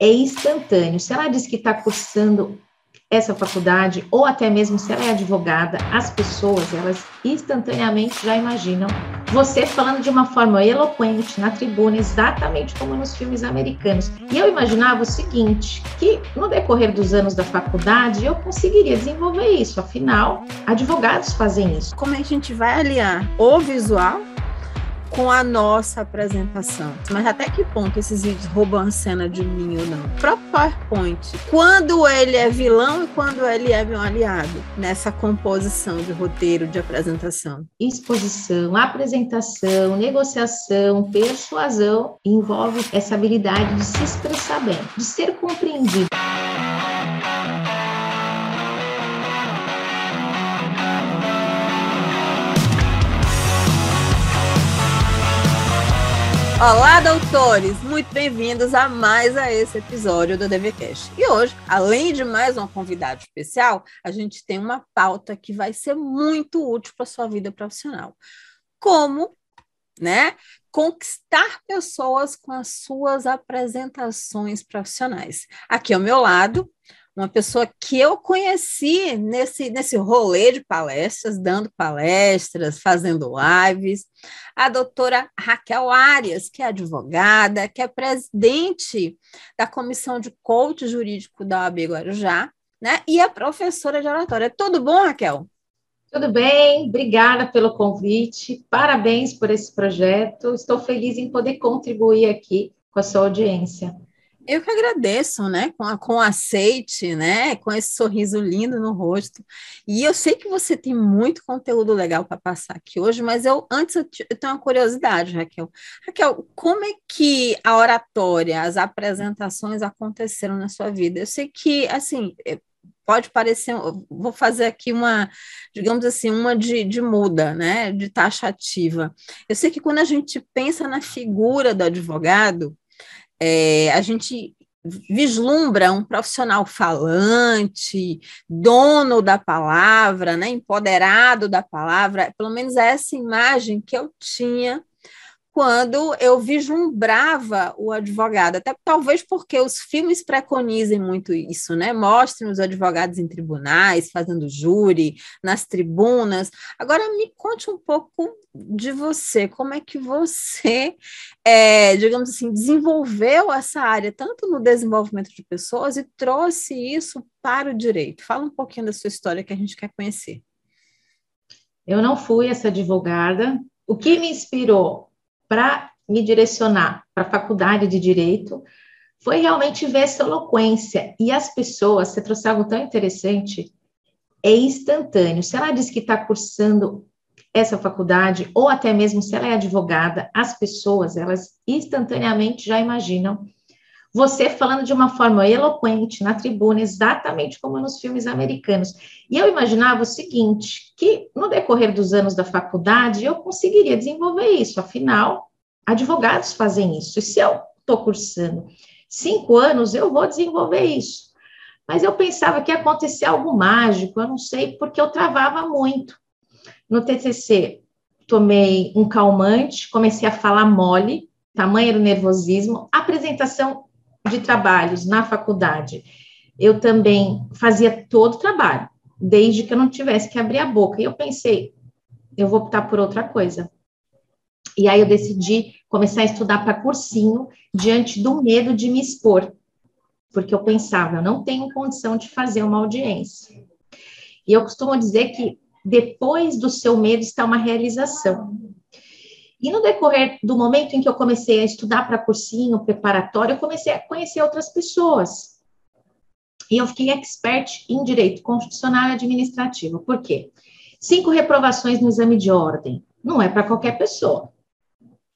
é instantâneo. Se ela diz que está cursando essa faculdade, ou até mesmo se ela é advogada, as pessoas, elas instantaneamente já imaginam você falando de uma forma eloquente na tribuna, exatamente como nos filmes americanos. E eu imaginava o seguinte, que no decorrer dos anos da faculdade eu conseguiria desenvolver isso, afinal, advogados fazem isso. Como é a gente vai aliar o visual com a nossa apresentação. Mas até que ponto esses vídeos roubam a cena de mim ou não? O próprio PowerPoint, quando ele é vilão e quando ele é meu aliado nessa composição de roteiro de apresentação? Exposição, apresentação, negociação, persuasão envolve essa habilidade de se expressar bem, de ser compreendido. Olá, doutores! Muito bem-vindos a mais a esse episódio do DVCast. E hoje, além de mais um convidado especial, a gente tem uma pauta que vai ser muito útil para a sua vida profissional. Como, né, conquistar pessoas com as suas apresentações profissionais. Aqui ao meu lado, uma pessoa que eu conheci nesse, nesse rolê de palestras, dando palestras, fazendo lives, a doutora Raquel Arias, que é advogada, que é presidente da Comissão de Coach Jurídico da OAB Guarujá, né? E é professora de oratória. Tudo bom, Raquel? Tudo bem, obrigada pelo convite, parabéns por esse projeto. Estou feliz em poder contribuir aqui com a sua audiência. Eu que agradeço, né? Com, a, com aceite, né? Com esse sorriso lindo no rosto. E eu sei que você tem muito conteúdo legal para passar aqui hoje, mas eu antes eu, eu, tenho uma curiosidade, Raquel. Raquel, como é que a oratória, as apresentações aconteceram na sua vida? Eu sei que, assim, é, pode parecer, vou fazer aqui uma, digamos assim, uma de, de muda, né? De taxativa. Eu sei que quando a gente pensa na figura do advogado, é, a gente vislumbra um profissional falante, dono da palavra, né, empoderado da palavra, pelo menos essa imagem que eu tinha quando eu vislumbrava o advogado, até talvez porque os filmes preconizem muito isso, né? Mostrem os advogados em tribunais, fazendo júri, nas tribunas. Agora me conte um pouco de você, como é que você, é, digamos assim, desenvolveu essa área, tanto no desenvolvimento de pessoas e trouxe isso para o direito. Fala um pouquinho da sua história que a gente quer conhecer. Eu não fui essa advogada. O que me inspirou para me direcionar para a faculdade de direito foi realmente ver essa eloquência. E as pessoas, você trouxe algo tão interessante, é instantâneo. Se ela diz que está cursando essa faculdade, ou até mesmo se ela é advogada, as pessoas, elas instantaneamente já imaginam você falando de uma forma eloquente na tribuna, exatamente como nos filmes americanos. E eu imaginava o seguinte, que no decorrer dos anos da faculdade eu conseguiria desenvolver isso, afinal, advogados fazem isso. E se eu estou cursando cinco anos, eu vou desenvolver isso. Mas eu pensava que ia acontecer algo mágico, eu não sei, porque eu travava muito. No TCC, tomei um calmante, comecei a falar mole, tamanho era o nervosismo, apresentação de trabalhos na faculdade, eu também fazia todo o trabalho, desde que eu não tivesse que abrir a boca. E eu pensei, eu vou optar por outra coisa. E aí eu decidi começar a estudar para cursinho diante do medo de me expor, porque eu pensava, eu não tenho condição de fazer uma audiência. E eu costumo dizer que depois do seu medo está uma realização. E no decorrer do momento em que eu comecei a estudar para cursinho preparatório, eu comecei a conhecer outras pessoas. E eu fiquei expert em direito constitucional e administrativo. Por quê? Cinco reprovações no exame de ordem. Não é para qualquer pessoa.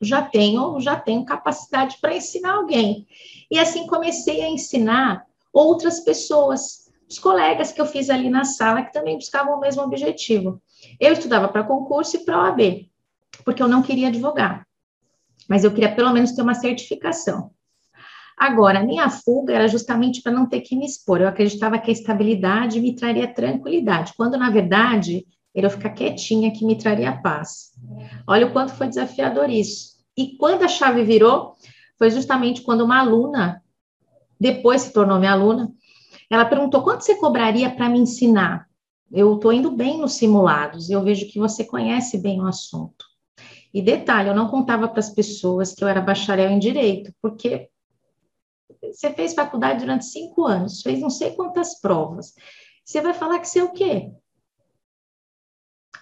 Já tenho, já tenho capacidade para ensinar alguém. E assim comecei a ensinar outras pessoas, os colegas que eu fiz ali na sala que também buscavam o mesmo objetivo. Eu estudava para concurso e para OAB porque eu não queria advogar, mas eu queria pelo menos ter uma certificação. Agora, a minha fuga era justamente para não ter que me expor. Eu acreditava que a estabilidade me traria tranquilidade, quando na verdade era eu ficar quietinha que me traria paz. Olha o quanto foi desafiador isso. E quando a chave virou, foi justamente quando uma aluna depois se tornou minha aluna, ela perguntou quanto você cobraria para me ensinar? Eu estou indo bem nos simulados, eu vejo que você conhece bem o assunto. E detalhe, eu não contava para as pessoas que eu era bacharel em direito, porque você fez faculdade durante cinco anos, fez não sei quantas provas. Você vai falar que você é o quê?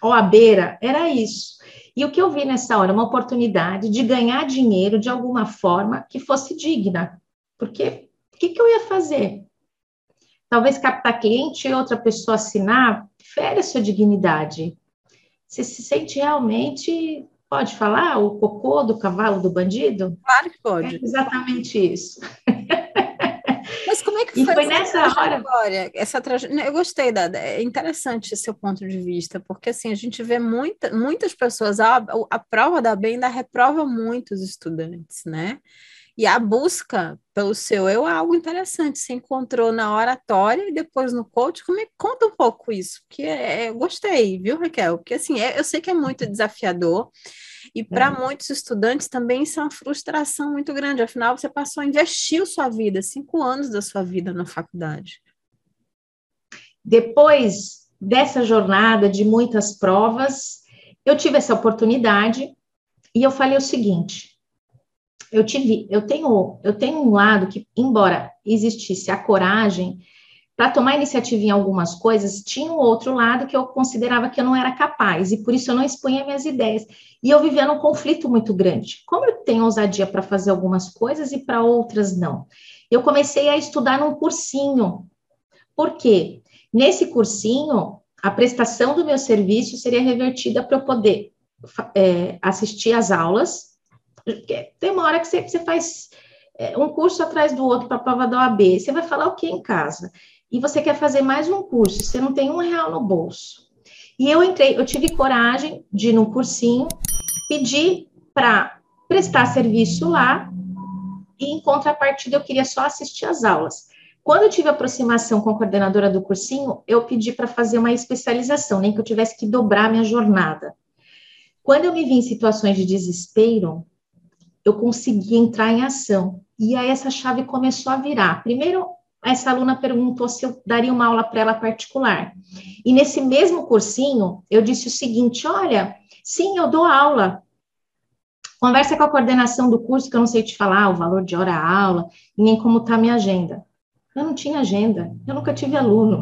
Ó, a beira, era isso. E o que eu vi nessa hora? Uma oportunidade de ganhar dinheiro de alguma forma que fosse digna. Porque o que, que eu ia fazer? Talvez captar cliente e outra pessoa assinar, fere a sua dignidade. Você se sente realmente Pode falar o cocô do cavalo do bandido? Claro que pode. É exatamente isso. Mas como é que e foi, foi nessa hora? Essa trajetória, eu gostei da, é interessante esse seu ponto de vista, porque assim a gente vê muita, muitas pessoas a, a prova da bem ainda reprova muitos estudantes, né? E a busca pelo seu eu é algo interessante. Você encontrou na oratória e depois no coach. Como é, conta um pouco isso, porque é, eu gostei, viu, Raquel? Porque assim, é, eu sei que é muito desafiador. E para é. muitos estudantes também isso é uma frustração muito grande. Afinal, você passou a investir sua vida, cinco anos da sua vida na faculdade. Depois dessa jornada de muitas provas, eu tive essa oportunidade e eu falei o seguinte: eu tive, eu tenho, eu tenho um lado que, embora existisse a coragem para tomar iniciativa em algumas coisas, tinha um outro lado que eu considerava que eu não era capaz, e por isso eu não expunha minhas ideias. E eu vivia num conflito muito grande. Como eu tenho ousadia para fazer algumas coisas e para outras não? Eu comecei a estudar num cursinho. Por quê? Nesse cursinho, a prestação do meu serviço seria revertida para eu poder é, assistir às aulas tem uma hora que você, você faz é, um curso atrás do outro para a prova da OAB. Você vai falar o que em casa? E você quer fazer mais um curso, você não tem um real no bolso. E eu entrei, eu tive coragem de ir num cursinho, pedir para prestar serviço lá, e em contrapartida eu queria só assistir às aulas. Quando eu tive aproximação com a coordenadora do cursinho, eu pedi para fazer uma especialização, nem que eu tivesse que dobrar minha jornada. Quando eu me vi em situações de desespero, eu consegui entrar em ação. E aí essa chave começou a virar. Primeiro, essa aluna perguntou se eu daria uma aula para ela particular. E nesse mesmo cursinho, eu disse o seguinte: olha, sim, eu dou aula. Conversa com a coordenação do curso, que eu não sei te falar o valor de hora-aula, nem como está a minha agenda. Eu não tinha agenda, eu nunca tive aluno.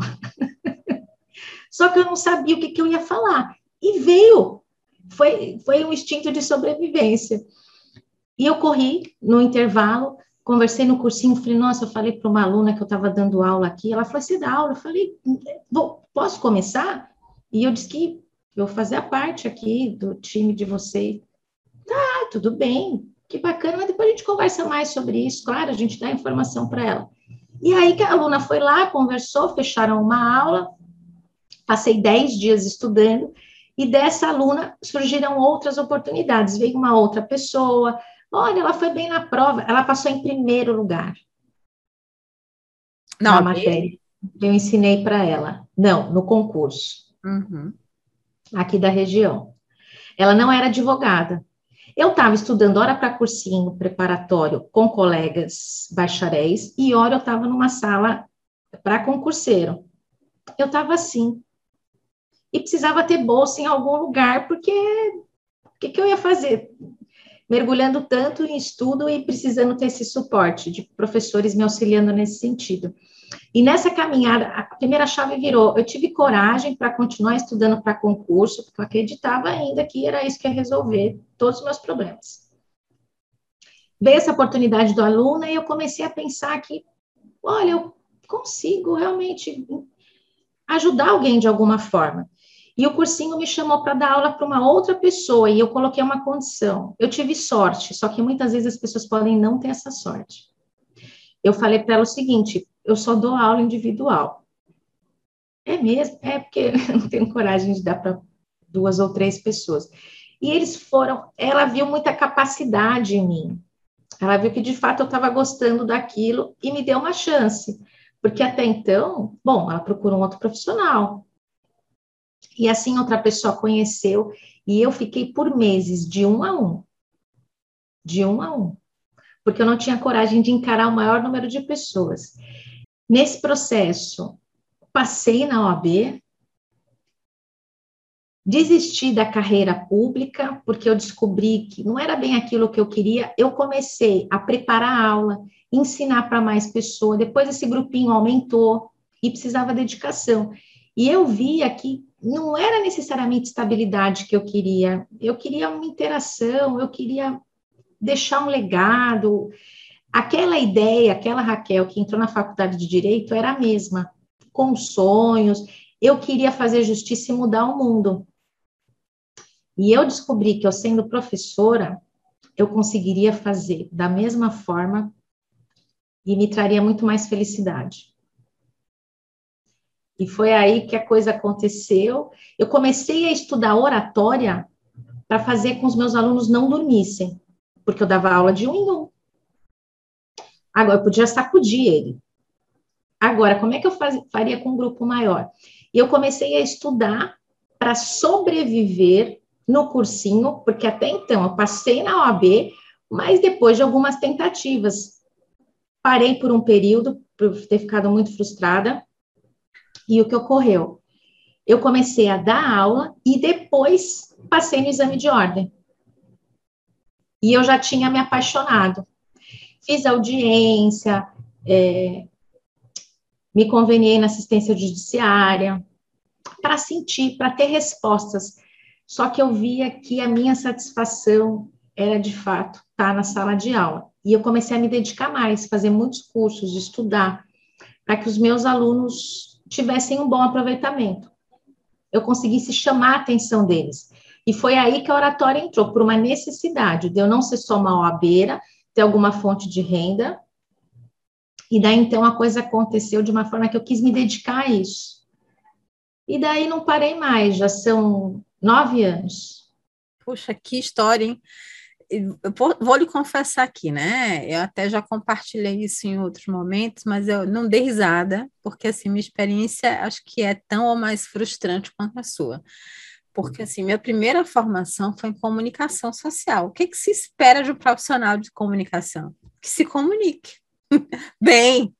Só que eu não sabia o que, que eu ia falar. E veio. Foi, foi um instinto de sobrevivência. E eu corri no intervalo, conversei no cursinho, falei, nossa, eu falei para uma aluna que eu estava dando aula aqui, ela falou, você dá aula? Eu falei, posso começar? E eu disse que eu fazia parte aqui do time de vocês. Tá, tudo bem, que bacana, mas depois a gente conversa mais sobre isso, claro, a gente dá informação para ela. E aí que a aluna foi lá, conversou, fecharam uma aula, passei 10 dias estudando, e dessa aluna surgiram outras oportunidades. Veio uma outra pessoa, Olha, ela foi bem na prova, ela passou em primeiro lugar. Não, na matéria. Eu ensinei para ela. Não, no concurso. Uhum. Aqui da região. Ela não era advogada. Eu estava estudando hora para cursinho preparatório com colegas bacharéis e hora eu estava numa sala para concurseiro. Eu estava assim. E precisava ter bolsa em algum lugar, porque o que, que eu ia fazer? Mergulhando tanto em estudo e precisando ter esse suporte de professores me auxiliando nesse sentido. E nessa caminhada, a primeira chave virou: eu tive coragem para continuar estudando para concurso, porque eu acreditava ainda que era isso que ia resolver todos os meus problemas. Veio essa oportunidade do aluno e eu comecei a pensar que, olha, eu consigo realmente ajudar alguém de alguma forma. E o cursinho me chamou para dar aula para uma outra pessoa e eu coloquei uma condição. Eu tive sorte, só que muitas vezes as pessoas podem não ter essa sorte. Eu falei para ela o seguinte: eu só dou aula individual. É mesmo? É porque eu não tenho coragem de dar para duas ou três pessoas. E eles foram, ela viu muita capacidade em mim. Ela viu que de fato eu estava gostando daquilo e me deu uma chance. Porque até então, bom, ela procurou um outro profissional. E assim outra pessoa conheceu, e eu fiquei por meses, de um a um. De um a um. porque eu não tinha coragem de encarar o maior número de pessoas. Nesse processo, passei na OAB, desisti da carreira pública, porque eu descobri que não era bem aquilo que eu queria. Eu comecei a preparar a aula, ensinar para mais pessoas. Depois esse grupinho aumentou e precisava dedicação. E eu via que não era necessariamente estabilidade que eu queria, eu queria uma interação, eu queria deixar um legado. Aquela ideia, aquela Raquel que entrou na faculdade de direito era a mesma, com sonhos. Eu queria fazer justiça e mudar o mundo. E eu descobri que eu sendo professora, eu conseguiria fazer da mesma forma e me traria muito mais felicidade. E foi aí que a coisa aconteceu. Eu comecei a estudar oratória para fazer com os meus alunos não dormissem, porque eu dava aula de um em um. Agora, eu podia sacudir ele. Agora, como é que eu faz, faria com um grupo maior? E eu comecei a estudar para sobreviver no cursinho, porque até então eu passei na OAB, mas depois de algumas tentativas, parei por um período, por ter ficado muito frustrada, e o que ocorreu? Eu comecei a dar aula e depois passei no exame de ordem. E eu já tinha me apaixonado. Fiz audiência, é, me conveniei na assistência judiciária, para sentir, para ter respostas. Só que eu via que a minha satisfação era de fato estar tá na sala de aula. E eu comecei a me dedicar mais, fazer muitos cursos, estudar, para que os meus alunos tivessem um bom aproveitamento. Eu conseguisse chamar a atenção deles. E foi aí que a oratória entrou, por uma necessidade de eu não ser só uma oabeira, ter alguma fonte de renda. E daí, então, a coisa aconteceu de uma forma que eu quis me dedicar a isso. E daí não parei mais, já são nove anos. Puxa, que história, hein? Eu vou lhe confessar aqui, né? Eu até já compartilhei isso em outros momentos, mas eu não dei risada, porque assim, minha experiência acho que é tão ou mais frustrante quanto a sua. Porque assim, minha primeira formação foi em comunicação social. O que, que se espera de um profissional de comunicação? Que se comunique bem,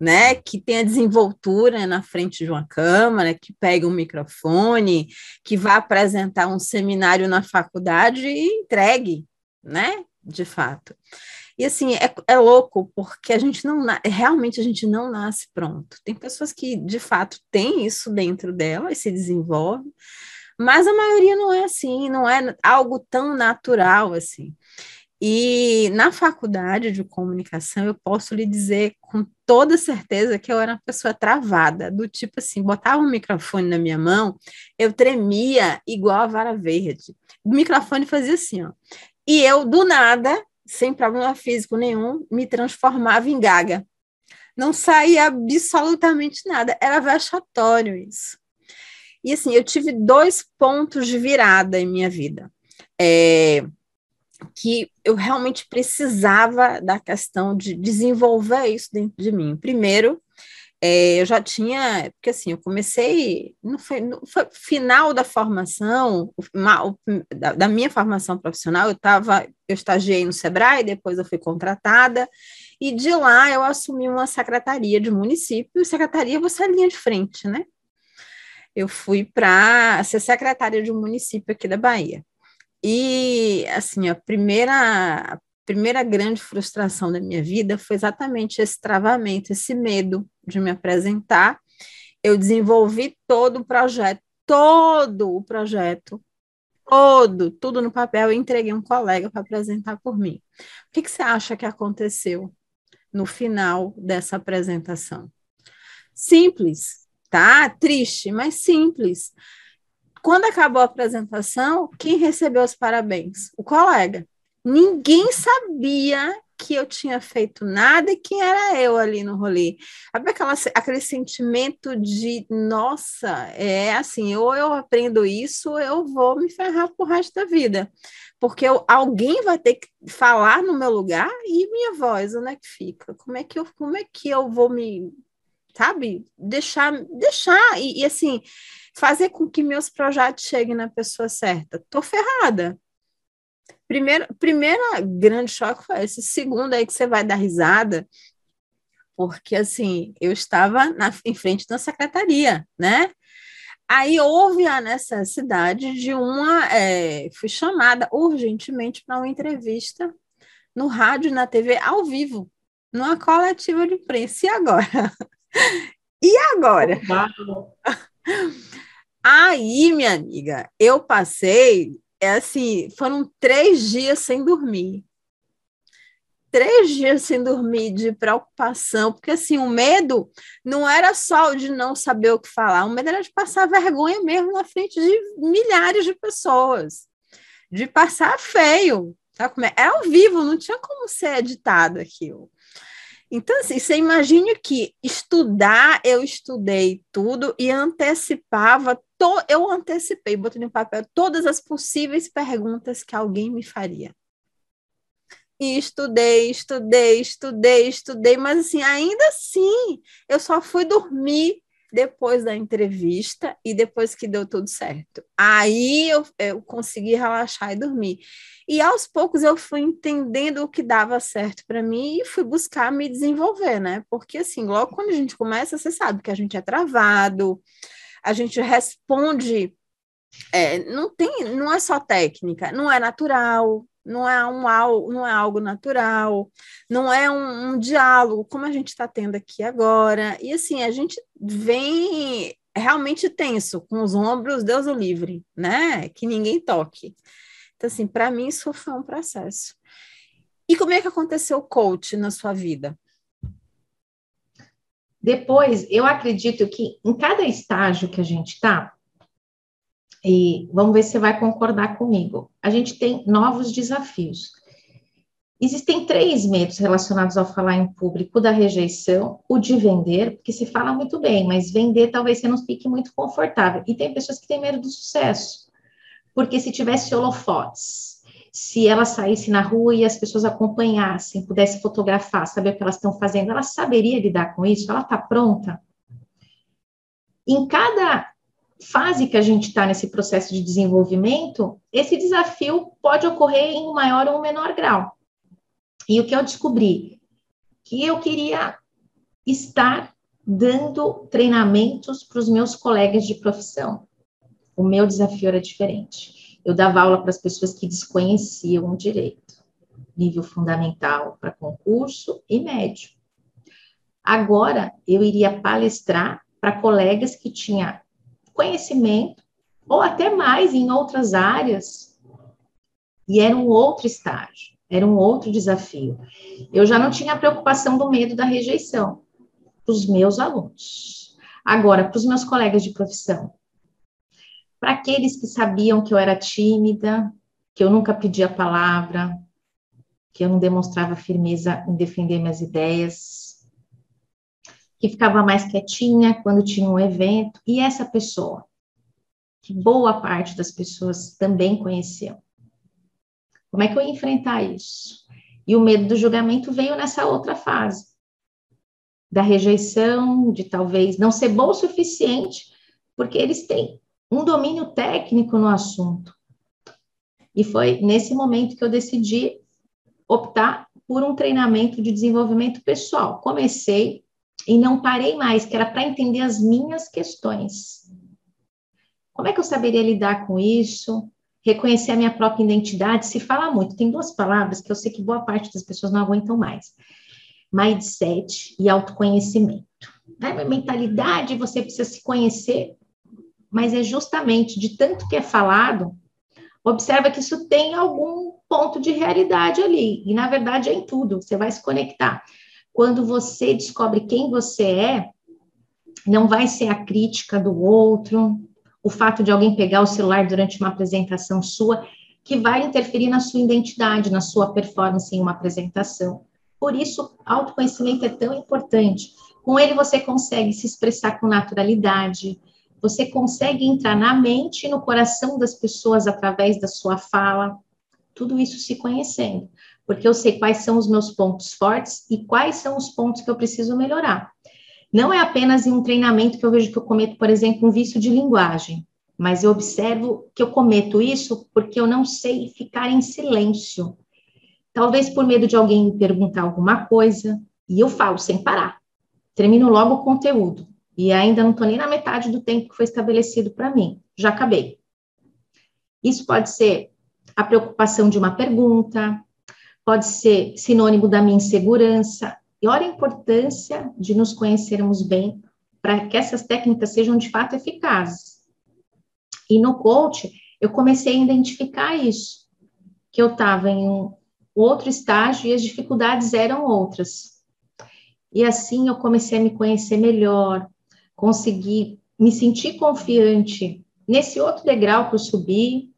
né, que tenha desenvoltura na frente de uma câmera, que pegue um microfone, que vá apresentar um seminário na faculdade e entregue, né, de fato. E assim, é, é louco, porque a gente não, realmente a gente não nasce pronto. Tem pessoas que, de fato, têm isso dentro dela e se desenvolvem, mas a maioria não é assim, não é algo tão natural assim. E na faculdade de comunicação, eu posso lhe dizer com toda certeza que eu era uma pessoa travada, do tipo assim, botava um microfone na minha mão, eu tremia igual a vara verde. O microfone fazia assim, ó. E eu, do nada, sem problema físico nenhum, me transformava em gaga. Não saía absolutamente nada, era vexatório isso. E assim, eu tive dois pontos de virada em minha vida. É, que eu realmente precisava da questão de desenvolver isso dentro de mim. Primeiro, é, eu já tinha, porque assim, eu comecei, não foi, não foi final da formação, uma, da, da, minha formação profissional, eu estava, eu estagiei no Sebrae, depois eu fui contratada, e de lá eu assumi uma secretaria de município, e secretaria você é linha de frente, né? Eu fui para ser secretária de um município aqui da Bahia. E, assim, a primeira, a primeira grande frustração da minha vida foi exatamente esse travamento, esse medo de me apresentar. Eu desenvolvi todo o projeto, todo o projeto, todo, tudo no papel, e entreguei um colega para apresentar por mim. O que, que você acha que aconteceu no final dessa apresentação? Simples, tá? Triste, mas simples. Quando acabou a apresentação, quem recebeu os parabéns? O colega. Ninguém sabia que eu tinha feito nada e quem era eu ali no rolê. Sabe aquela, aquele sentimento de, nossa, é assim, ou eu aprendo isso, ou eu vou me ferrar pro resto da vida. Porque eu, alguém vai ter que falar no meu lugar e minha voz, onde é que fica? Como é que eu, como é que eu vou me, sabe, deixar, deixar, e, e assim, fazer com que meus projetos cheguem na pessoa certa. Tô ferrada. primeiro, primeira grande choque foi esse. Segundo aí que você vai dar risada, porque assim, eu estava na, em frente da secretaria, né? Aí houve a necessidade de uma. É, fui chamada urgentemente para uma entrevista no rádio na TV ao vivo, numa coletiva de imprensa. E agora? e agora? Aí, minha amiga, eu passei, é assim, foram três dias sem dormir três dias sem dormir de preocupação, porque assim, o medo não era só de não saber o que falar, o medo era de passar vergonha mesmo na frente de milhares de pessoas, de passar feio, sabe como é? Era ao vivo, não tinha como ser editado aquilo. Então, assim, você imagine que estudar, eu estudei tudo e antecipava, to, eu antecipei, botei no papel todas as possíveis perguntas que alguém me faria. E estudei, estudei, estudei, estudei, mas assim, ainda assim, eu só fui dormir depois da entrevista e depois que deu tudo certo. Aí eu, eu consegui relaxar e dormir. E aos poucos eu fui entendendo o que dava certo para mim e fui buscar me desenvolver, né? Porque assim, logo quando a gente começa, você sabe que a gente é travado, a gente responde é, não tem, não é só técnica, não é natural, não é, um, não é algo natural, não é um, um diálogo como a gente está tendo aqui agora. E assim, a gente vem realmente tenso, com os ombros, Deus o livre, né? Que ninguém toque. Então, assim, para mim isso foi um processo. E como é que aconteceu o coach na sua vida? Depois, eu acredito que em cada estágio que a gente está, e vamos ver se você vai concordar comigo. A gente tem novos desafios. Existem três medos relacionados ao falar em público: da rejeição, o de vender, porque se fala muito bem, mas vender talvez você não fique muito confortável. E tem pessoas que têm medo do sucesso, porque se tivesse holofotes, se ela saísse na rua e as pessoas acompanhassem, pudesse fotografar, saber o que elas estão fazendo, ela saberia lidar com isso? Ela está pronta? Em cada fase que a gente está nesse processo de desenvolvimento, esse desafio pode ocorrer em um maior ou menor grau. E o que eu descobri? Que eu queria estar dando treinamentos para os meus colegas de profissão. O meu desafio era diferente. Eu dava aula para as pessoas que desconheciam o direito, nível fundamental para concurso e médio. Agora, eu iria palestrar para colegas que tinham conhecimento, ou até mais em outras áreas, e era um outro estágio, era um outro desafio. Eu já não tinha a preocupação do medo da rejeição para os meus alunos. Agora, para os meus colegas de profissão, para aqueles que sabiam que eu era tímida, que eu nunca pedia palavra, que eu não demonstrava firmeza em defender minhas ideias, que ficava mais quietinha quando tinha um evento, e essa pessoa, que boa parte das pessoas também conheciam. Como é que eu ia enfrentar isso? E o medo do julgamento veio nessa outra fase, da rejeição, de talvez não ser bom o suficiente, porque eles têm um domínio técnico no assunto. E foi nesse momento que eu decidi optar por um treinamento de desenvolvimento pessoal. Comecei e não parei mais, que era para entender as minhas questões. Como é que eu saberia lidar com isso? Reconhecer a minha própria identidade? Se fala muito, tem duas palavras que eu sei que boa parte das pessoas não aguentam mais: mindset e autoconhecimento. Né? Mentalidade, você precisa se conhecer, mas é justamente de tanto que é falado, observa que isso tem algum ponto de realidade ali, e na verdade é em tudo, você vai se conectar. Quando você descobre quem você é, não vai ser a crítica do outro, o fato de alguém pegar o celular durante uma apresentação sua, que vai interferir na sua identidade, na sua performance em uma apresentação. Por isso, autoconhecimento é tão importante. Com ele, você consegue se expressar com naturalidade, você consegue entrar na mente e no coração das pessoas através da sua fala, tudo isso se conhecendo porque eu sei quais são os meus pontos fortes e quais são os pontos que eu preciso melhorar. Não é apenas em um treinamento que eu vejo que eu cometo, por exemplo, um vício de linguagem. mas eu observo que eu cometo isso porque eu não sei ficar em silêncio. Talvez por medo de alguém me perguntar alguma coisa, e eu falo sem parar. Termino logo o conteúdo, e ainda não estou nem na metade do tempo que foi estabelecido para mim. Já acabei. Isso pode ser a preocupação de uma pergunta, pode ser sinônimo da minha insegurança. E olha a importância de nos conhecermos bem para que essas técnicas sejam de fato eficazes. E no coach, eu comecei a identificar isso, que eu estava em um outro estágio e as dificuldades eram outras. E assim eu comecei a me conhecer melhor, consegui me sentir confiante nesse outro degrau que eu subi.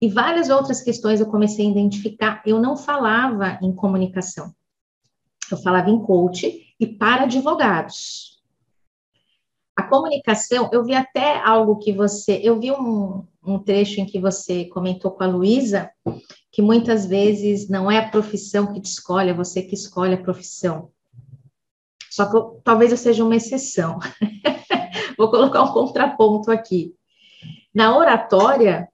E várias outras questões eu comecei a identificar. Eu não falava em comunicação, eu falava em coach e para advogados. A comunicação, eu vi até algo que você, eu vi um, um trecho em que você comentou com a Luísa, que muitas vezes não é a profissão que te escolhe, é você que escolhe a profissão. Só que eu, talvez eu seja uma exceção. Vou colocar um contraponto aqui. Na oratória,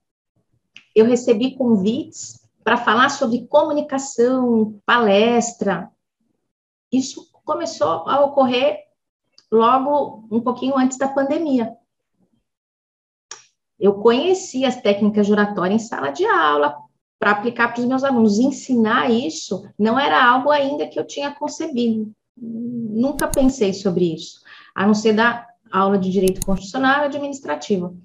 eu recebi convites para falar sobre comunicação, palestra. Isso começou a ocorrer logo um pouquinho antes da pandemia. Eu conheci as técnicas de oratória em sala de aula para aplicar para os meus alunos. Ensinar isso não era algo ainda que eu tinha concebido. Nunca pensei sobre isso, a não ser da aula de direito constitucional e administrativo.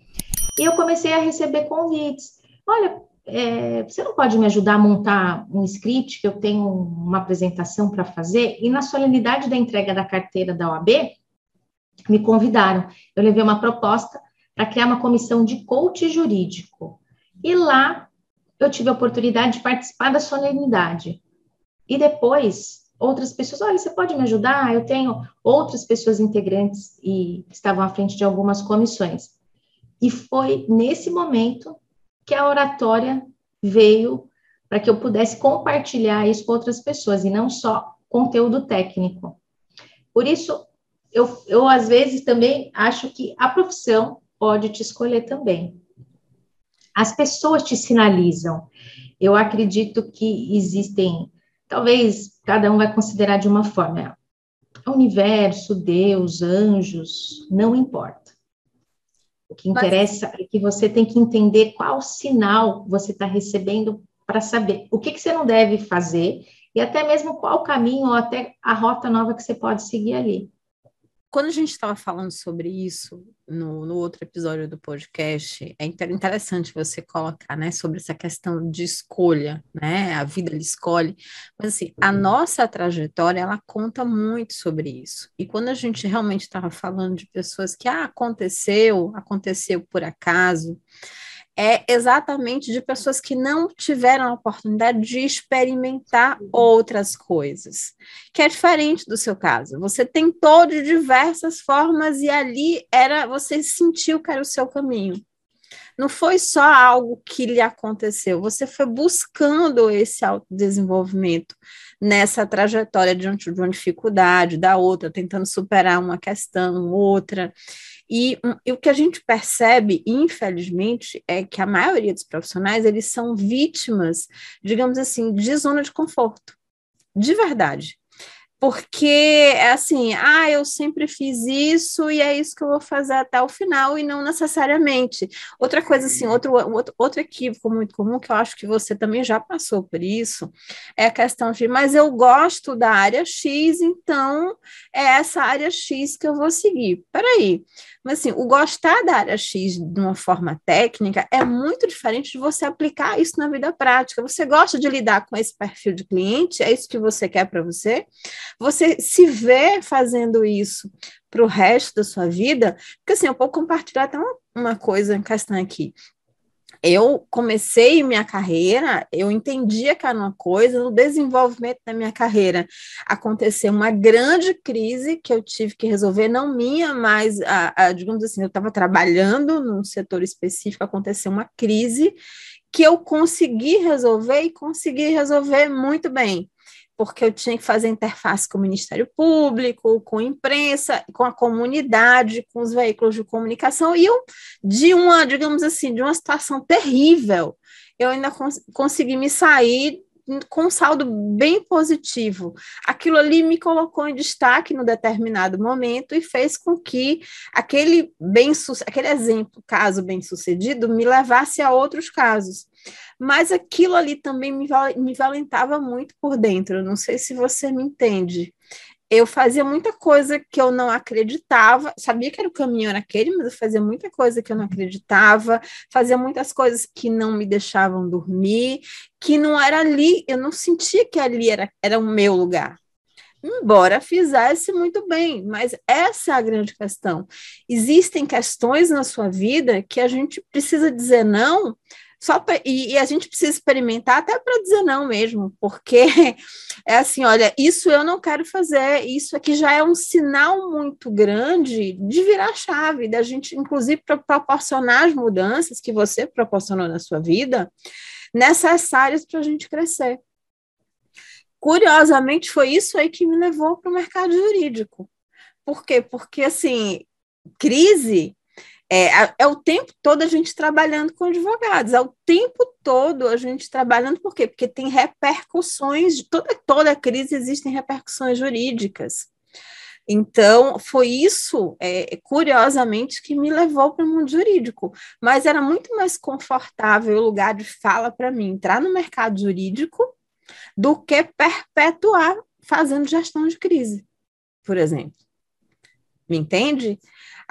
E eu comecei a receber convites. Olha, é, você não pode me ajudar a montar um script que eu tenho uma apresentação para fazer? E na solenidade da entrega da carteira da OAB, me convidaram. Eu levei uma proposta para criar uma comissão de coach jurídico. E lá eu tive a oportunidade de participar da solenidade. E depois, outras pessoas, olha, você pode me ajudar? Eu tenho outras pessoas integrantes e estavam à frente de algumas comissões. E foi nesse momento que a oratória veio para que eu pudesse compartilhar isso com outras pessoas e não só conteúdo técnico. Por isso, eu, eu às vezes também acho que a profissão pode te escolher também. As pessoas te sinalizam. Eu acredito que existem, talvez cada um vai considerar de uma forma. O universo, Deus, anjos, não importa. O que interessa Mas... é que você tem que entender qual sinal você está recebendo para saber o que, que você não deve fazer e até mesmo qual caminho ou até a rota nova que você pode seguir ali quando a gente estava falando sobre isso no, no, outro episódio do podcast, é interessante você colocar, né, sobre essa questão de escolha, né, a vida ele escolhe, mas assim, a nossa trajetória, ela conta muito sobre isso, e quando a gente realmente estava falando de pessoas que, ah, aconteceu, aconteceu por acaso, é exatamente de pessoas que não tiveram a oportunidade de experimentar outras coisas, que é diferente do seu caso. Você tentou de diversas formas e ali era você sentiu que era o seu caminho. Não foi só algo que lhe aconteceu, você foi buscando esse autodesenvolvimento nessa trajetória diante de uma dificuldade, da outra, tentando superar uma questão, outra. E, e, o que a gente percebe, infelizmente, é que a maioria dos profissionais, eles são vítimas, digamos assim, de zona de conforto, de verdade porque é assim, ah, eu sempre fiz isso e é isso que eu vou fazer até o final e não necessariamente. Outra coisa assim, outro, outro, outro equívoco muito comum que eu acho que você também já passou por isso é a questão de, mas eu gosto da área X, então é essa área X que eu vou seguir. Peraí, mas assim, o gostar da área X de uma forma técnica é muito diferente de você aplicar isso na vida prática. Você gosta de lidar com esse perfil de cliente? É isso que você quer para você? você se vê fazendo isso para o resto da sua vida, porque assim, eu vou compartilhar até uma, uma coisa em questão aqui. Eu comecei minha carreira, eu entendia que era uma coisa, no desenvolvimento da minha carreira aconteceu uma grande crise que eu tive que resolver, não minha, mas, a, a, digamos assim, eu estava trabalhando num setor específico, aconteceu uma crise que eu consegui resolver e consegui resolver muito bem porque eu tinha que fazer interface com o Ministério Público, com a imprensa, com a comunidade, com os veículos de comunicação, e eu, de uma, digamos assim, de uma situação terrível, eu ainda cons consegui me sair com um saldo bem positivo. Aquilo ali me colocou em destaque no determinado momento e fez com que aquele bem aquele exemplo, caso bem sucedido, me levasse a outros casos. Mas aquilo ali também me, me valentava muito por dentro. Não sei se você me entende eu fazia muita coisa que eu não acreditava, sabia que era o caminho era aquele, mas eu fazia muita coisa que eu não acreditava, fazia muitas coisas que não me deixavam dormir, que não era ali, eu não sentia que ali era, era o meu lugar. Embora fizesse muito bem, mas essa é a grande questão. Existem questões na sua vida que a gente precisa dizer não só pra, e, e, a gente precisa experimentar até para dizer não mesmo, porque é assim, olha, isso eu não quero fazer, isso aqui já é um sinal muito grande de virar chave, da gente, inclusive, proporcionar as mudanças que você proporcionou na sua vida, necessárias para a gente crescer. Curiosamente, foi isso aí que me levou para o mercado jurídico. Por quê? Porque, assim, crise é, é, o tempo todo a gente trabalhando com advogados, é o tempo todo a gente trabalhando, por quê? Porque tem repercussões, toda, toda crise existem repercussões jurídicas. Então, foi isso, é, curiosamente, que me levou para o mundo jurídico. Mas era muito mais confortável o lugar de fala para mim entrar no mercado jurídico do que perpetuar fazendo gestão de crise, por exemplo. Me entende?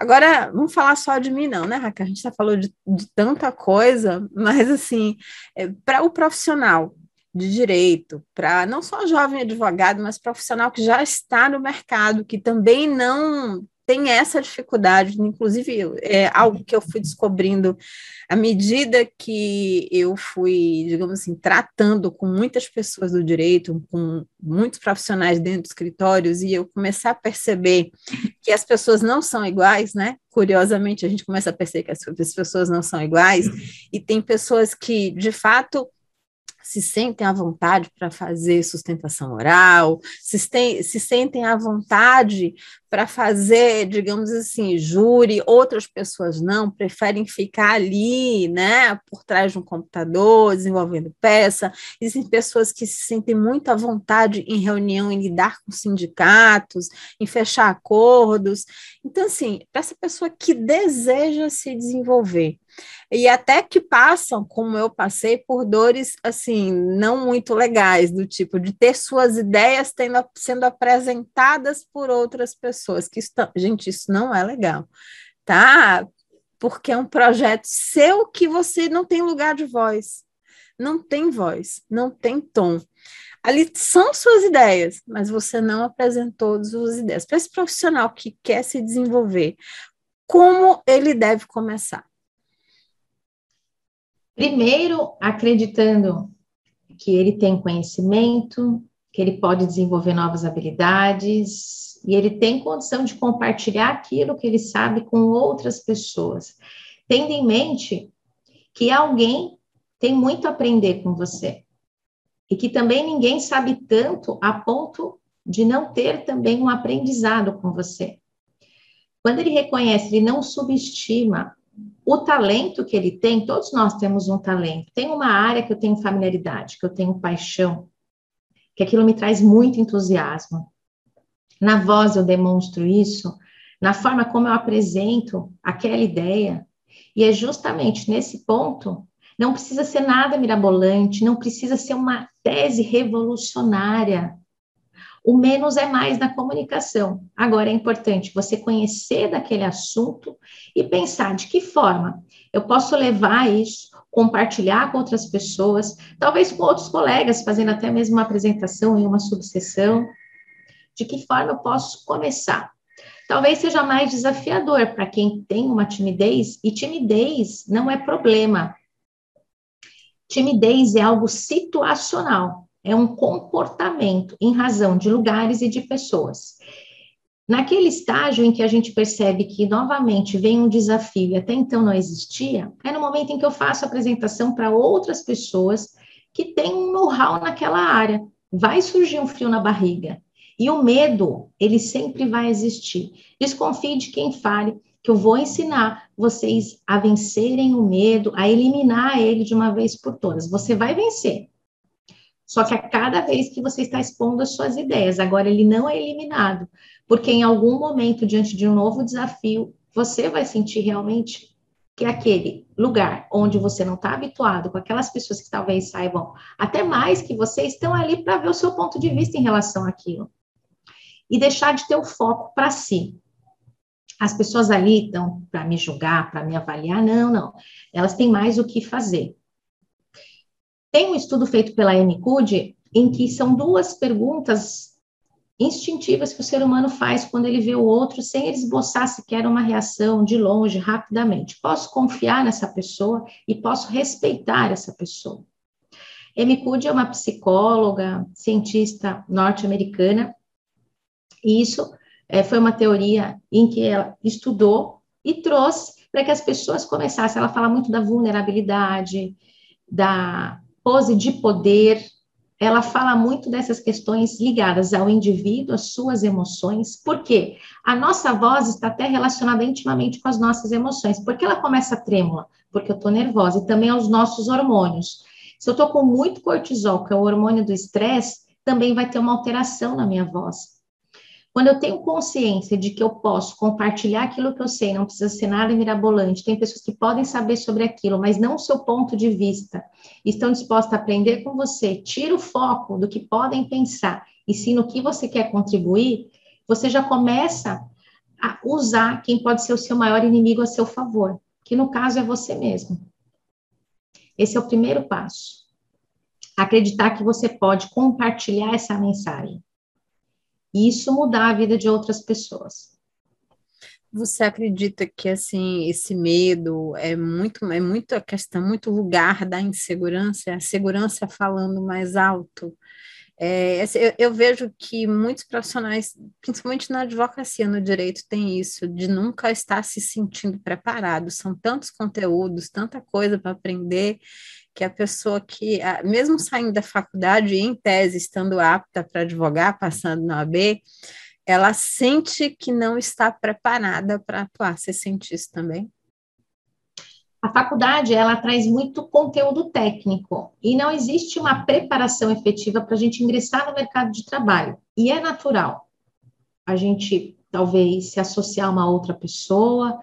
Agora, vamos falar só de mim, não, né, Raquel? A gente já falou de, de tanta coisa, mas, assim, é, para o profissional de direito, para não só jovem advogado, mas profissional que já está no mercado, que também não tem essa dificuldade, inclusive é algo que eu fui descobrindo à medida que eu fui, digamos assim, tratando com muitas pessoas do direito, com muitos profissionais dentro dos escritórios, e eu começar a perceber que as pessoas não são iguais, né? Curiosamente, a gente começa a perceber que as pessoas não são iguais, e tem pessoas que, de fato, se sentem à vontade para fazer sustentação oral, se, tem, se sentem à vontade para fazer, digamos assim, júri, outras pessoas não, preferem ficar ali, né, por trás de um computador, desenvolvendo peça. Existem pessoas que se sentem muito à vontade em reunião, em lidar com sindicatos, em fechar acordos. Então, assim, para essa pessoa que deseja se desenvolver, e até que passam, como eu passei, por dores assim não muito legais, do tipo de ter suas ideias tendo, sendo apresentadas por outras pessoas. Que estão, gente, isso não é legal, tá? Porque é um projeto seu que você não tem lugar de voz, não tem voz, não tem tom. Ali são suas ideias, mas você não apresentou as suas ideias. Para esse profissional que quer se desenvolver, como ele deve começar? Primeiro, acreditando que ele tem conhecimento, que ele pode desenvolver novas habilidades e ele tem condição de compartilhar aquilo que ele sabe com outras pessoas, tendo em mente que alguém tem muito a aprender com você e que também ninguém sabe tanto a ponto de não ter também um aprendizado com você. Quando ele reconhece, ele não subestima o talento que ele tem, todos nós temos um talento. Tem uma área que eu tenho familiaridade, que eu tenho paixão, que aquilo me traz muito entusiasmo. Na voz eu demonstro isso, na forma como eu apresento aquela ideia. E é justamente nesse ponto, não precisa ser nada mirabolante, não precisa ser uma tese revolucionária. O menos é mais na comunicação. Agora é importante você conhecer daquele assunto e pensar de que forma eu posso levar isso, compartilhar com outras pessoas, talvez com outros colegas, fazendo até mesmo uma apresentação em uma subseção. De que forma eu posso começar? Talvez seja mais desafiador para quem tem uma timidez, e timidez não é problema. Timidez é algo situacional é um comportamento em razão de lugares e de pessoas. Naquele estágio em que a gente percebe que novamente vem um desafio e até então não existia, é no momento em que eu faço a apresentação para outras pessoas que têm um know-how naquela área. vai surgir um frio na barriga. E o medo, ele sempre vai existir. Desconfie de quem fale, que eu vou ensinar vocês a vencerem o medo, a eliminar ele de uma vez por todas. Você vai vencer. Só que a cada vez que você está expondo as suas ideias, agora ele não é eliminado, porque em algum momento, diante de um novo desafio, você vai sentir realmente que é aquele lugar onde você não está habituado, com aquelas pessoas que talvez saibam até mais que você, estão ali para ver o seu ponto de vista em relação àquilo. E deixar de ter o foco para si. As pessoas ali estão para me julgar, para me avaliar, não, não. Elas têm mais o que fazer. Tem um estudo feito pela MCUD em que são duas perguntas instintivas que o ser humano faz quando ele vê o outro sem ele esboçar sequer uma reação de longe, rapidamente. Posso confiar nessa pessoa e posso respeitar essa pessoa. Amy Cuddy é uma psicóloga, cientista norte-americana, e isso é, foi uma teoria em que ela estudou e trouxe para que as pessoas começassem. Ela fala muito da vulnerabilidade, da pose de poder, ela fala muito dessas questões ligadas ao indivíduo, às suas emoções, porque a nossa voz está até relacionada intimamente com as nossas emoções. Por que ela começa trêmula? Porque eu estou nervosa, e também aos nossos hormônios. Se eu estou com muito cortisol, que é o hormônio do estresse, também vai ter uma alteração na minha voz. Quando eu tenho consciência de que eu posso compartilhar aquilo que eu sei, não precisa ser nada mirabolante, tem pessoas que podem saber sobre aquilo, mas não o seu ponto de vista, estão dispostas a aprender com você, tira o foco do que podem pensar e sim no que você quer contribuir, você já começa a usar quem pode ser o seu maior inimigo a seu favor, que no caso é você mesmo. Esse é o primeiro passo. Acreditar que você pode compartilhar essa mensagem e isso mudar a vida de outras pessoas. Você acredita que assim esse medo é muito é muito a questão muito lugar da insegurança, a segurança falando mais alto? É, eu, eu, vejo que muitos profissionais, principalmente na advocacia, no direito, têm isso, de nunca estar se sentindo preparado. São tantos conteúdos, tanta coisa para aprender, que a pessoa que, mesmo saindo da faculdade, em tese, estando apta para advogar, passando na AB, ela sente que não está preparada para atuar. Você sente isso também? A faculdade, ela traz muito conteúdo técnico e não existe uma preparação efetiva para a gente ingressar no mercado de trabalho. E é natural a gente, talvez, se associar a uma outra pessoa,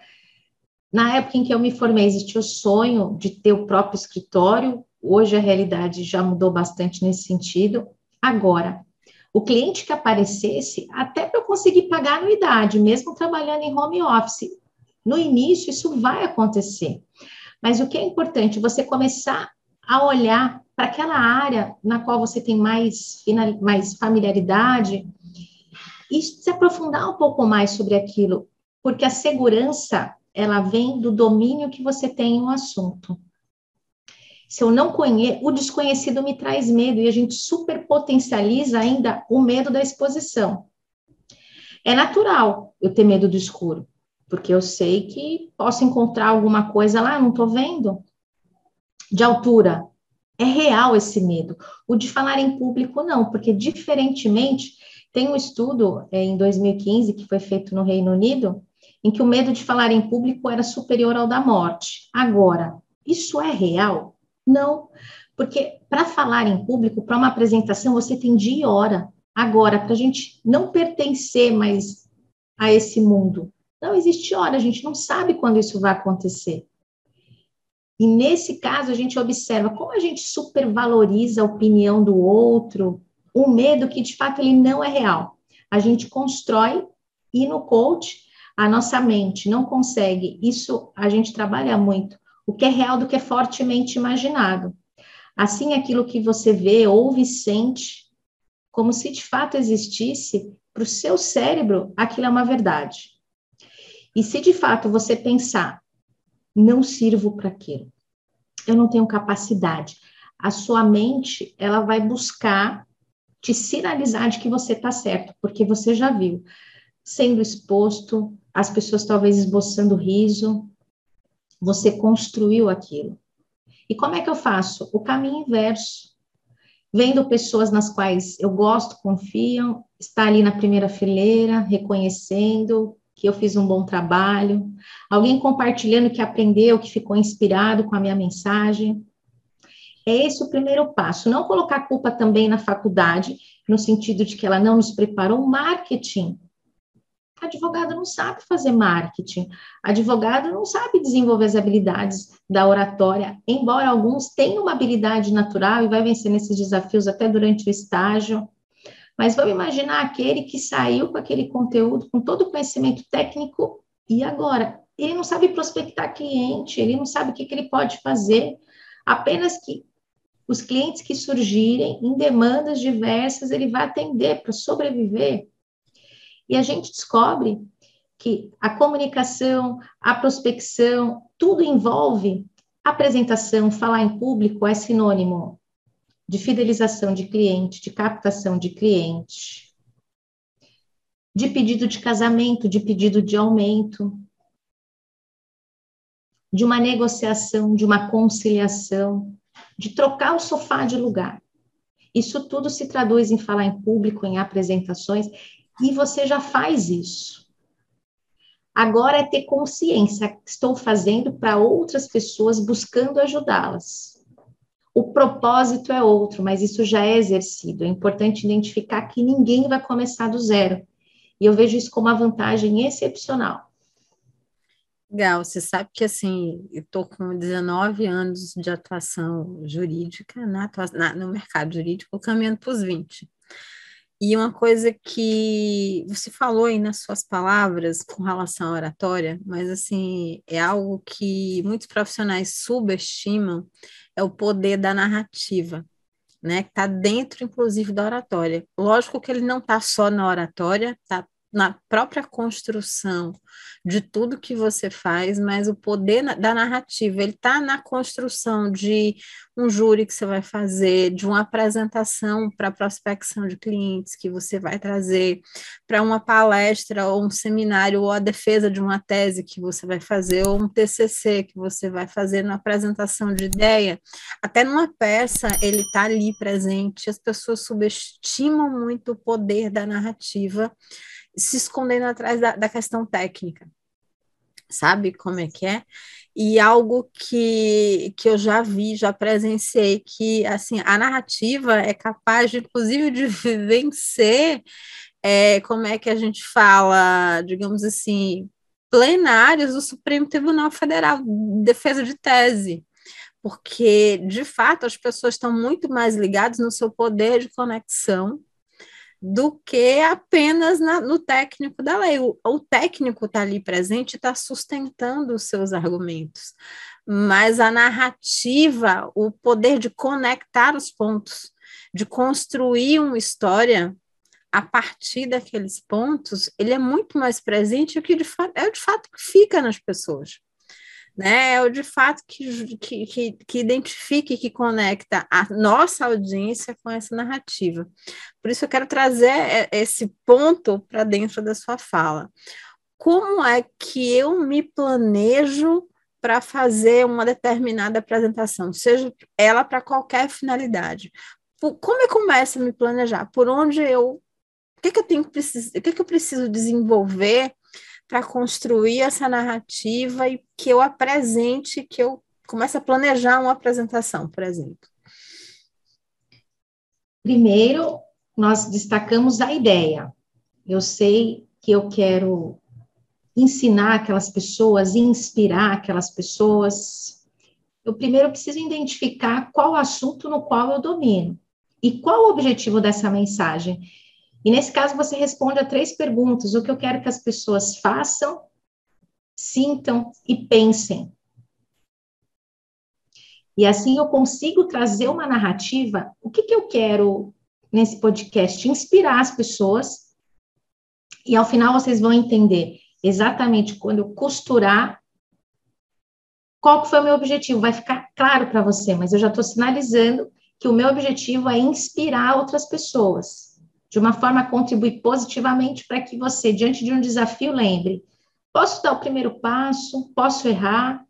na época em que eu me formei, existia o sonho de ter o próprio escritório. Hoje a realidade já mudou bastante nesse sentido. Agora, o cliente que aparecesse, até para eu conseguir pagar a anuidade, mesmo trabalhando em home office, no início isso vai acontecer. Mas o que é importante, você começar a olhar para aquela área na qual você tem mais, mais familiaridade e se aprofundar um pouco mais sobre aquilo, porque a segurança ela vem do domínio que você tem em um assunto. Se eu não conheço, o desconhecido me traz medo e a gente superpotencializa ainda o medo da exposição. É natural eu ter medo do escuro, porque eu sei que posso encontrar alguma coisa lá, não estou vendo. De altura, é real esse medo. O de falar em público, não, porque diferentemente, tem um estudo é, em 2015 que foi feito no Reino Unido, em que o medo de falar em público era superior ao da morte. Agora, isso é real? Não, porque para falar em público, para uma apresentação, você tem dia e hora. Agora, para a gente não pertencer mais a esse mundo, não existe hora, a gente não sabe quando isso vai acontecer. E nesse caso, a gente observa como a gente supervaloriza a opinião do outro, um medo que de fato ele não é real. A gente constrói e no coach a nossa mente não consegue, isso a gente trabalha muito, o que é real do que é fortemente imaginado. Assim, aquilo que você vê, ouve, sente, como se de fato existisse, para o seu cérebro, aquilo é uma verdade. E se de fato você pensar, não sirvo para aquilo, eu não tenho capacidade, a sua mente, ela vai buscar te sinalizar de que você está certo, porque você já viu sendo exposto, as pessoas talvez esboçando riso, você construiu aquilo. E como é que eu faço? O caminho inverso. vendo pessoas nas quais eu gosto, confiam, estar ali na primeira fileira, reconhecendo que eu fiz um bom trabalho, alguém compartilhando que aprendeu, que ficou inspirado com a minha mensagem. É esse o primeiro passo. Não colocar culpa também na faculdade, no sentido de que ela não nos preparou. Marketing. Advogado não sabe fazer marketing. Advogado não sabe desenvolver as habilidades da oratória, embora alguns tenham uma habilidade natural e vai vencer nesses desafios até durante o estágio. Mas vamos imaginar aquele que saiu com aquele conteúdo, com todo o conhecimento técnico, e agora? Ele não sabe prospectar cliente, ele não sabe o que, que ele pode fazer, apenas que os clientes que surgirem em demandas diversas, ele vai atender para sobreviver. E a gente descobre que a comunicação, a prospecção, tudo envolve apresentação, falar em público é sinônimo de fidelização de cliente, de captação de cliente, de pedido de casamento, de pedido de aumento, de uma negociação, de uma conciliação de trocar o sofá de lugar. Isso tudo se traduz em falar em público, em apresentações, e você já faz isso. Agora é ter consciência estou fazendo para outras pessoas, buscando ajudá-las. O propósito é outro, mas isso já é exercido. É importante identificar que ninguém vai começar do zero. E eu vejo isso como uma vantagem excepcional. Legal, você sabe que assim, eu estou com 19 anos de atuação jurídica na, na, no mercado jurídico, caminhando para os 20. E uma coisa que você falou aí nas suas palavras com relação à oratória, mas assim, é algo que muitos profissionais subestimam, é o poder da narrativa, né? Que está dentro, inclusive, da oratória. Lógico que ele não está só na oratória, está na própria construção de tudo que você faz, mas o poder da narrativa, ele está na construção de um júri que você vai fazer, de uma apresentação para prospecção de clientes que você vai trazer, para uma palestra ou um seminário ou a defesa de uma tese que você vai fazer, ou um TCC que você vai fazer na apresentação de ideia, até numa peça ele está ali presente, as pessoas subestimam muito o poder da narrativa, se escondendo atrás da, da questão técnica. Sabe como é que é? E algo que, que eu já vi, já presenciei, que assim, a narrativa é capaz, de, inclusive, de vencer, é, como é que a gente fala, digamos assim, plenários do Supremo Tribunal Federal, defesa de tese porque de fato as pessoas estão muito mais ligadas no seu poder de conexão do que apenas na, no técnico da lei. O, o técnico está ali presente, está sustentando os seus argumentos, mas a narrativa, o poder de conectar os pontos, de construir uma história a partir daqueles pontos, ele é muito mais presente e que de é de fato que fica nas pessoas né? É o de fato que, que, que, que identifique, que conecta a nossa audiência com essa narrativa. Por isso eu quero trazer esse ponto para dentro da sua fala. Como é que eu me planejo para fazer uma determinada apresentação, seja ela para qualquer finalidade? Como eu começo a me planejar? Por onde eu o que, que eu tenho que precisar, o que, que eu preciso desenvolver para construir essa narrativa e que eu apresente, que eu comece a planejar uma apresentação, por exemplo? Primeiro, nós destacamos a ideia. Eu sei que eu quero ensinar aquelas pessoas, inspirar aquelas pessoas. Eu primeiro preciso identificar qual assunto no qual eu domino e qual o objetivo dessa mensagem. E nesse caso, você responde a três perguntas: o que eu quero que as pessoas façam, sintam e pensem. E assim eu consigo trazer uma narrativa. O que, que eu quero nesse podcast? Inspirar as pessoas. E ao final vocês vão entender exatamente quando eu costurar qual que foi o meu objetivo. Vai ficar claro para você, mas eu já estou sinalizando que o meu objetivo é inspirar outras pessoas de uma forma a contribuir positivamente para que você, diante de um desafio, lembre: posso dar o primeiro passo, posso errar,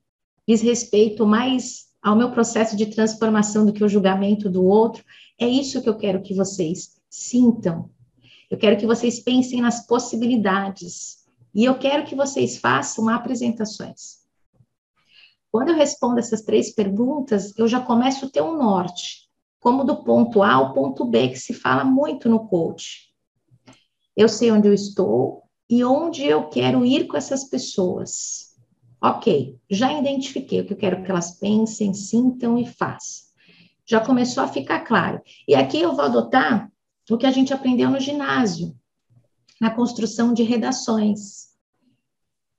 diz respeito, mas ao meu processo de transformação do que o julgamento do outro. É isso que eu quero que vocês sintam. Eu quero que vocês pensem nas possibilidades. E eu quero que vocês façam apresentações. Quando eu respondo essas três perguntas, eu já começo a ter um norte, como do ponto A ao ponto B, que se fala muito no coach. Eu sei onde eu estou e onde eu quero ir com essas pessoas. Ok, já identifiquei o que eu quero que elas pensem, sintam e façam. Já começou a ficar claro. E aqui eu vou adotar o que a gente aprendeu no ginásio, na construção de redações.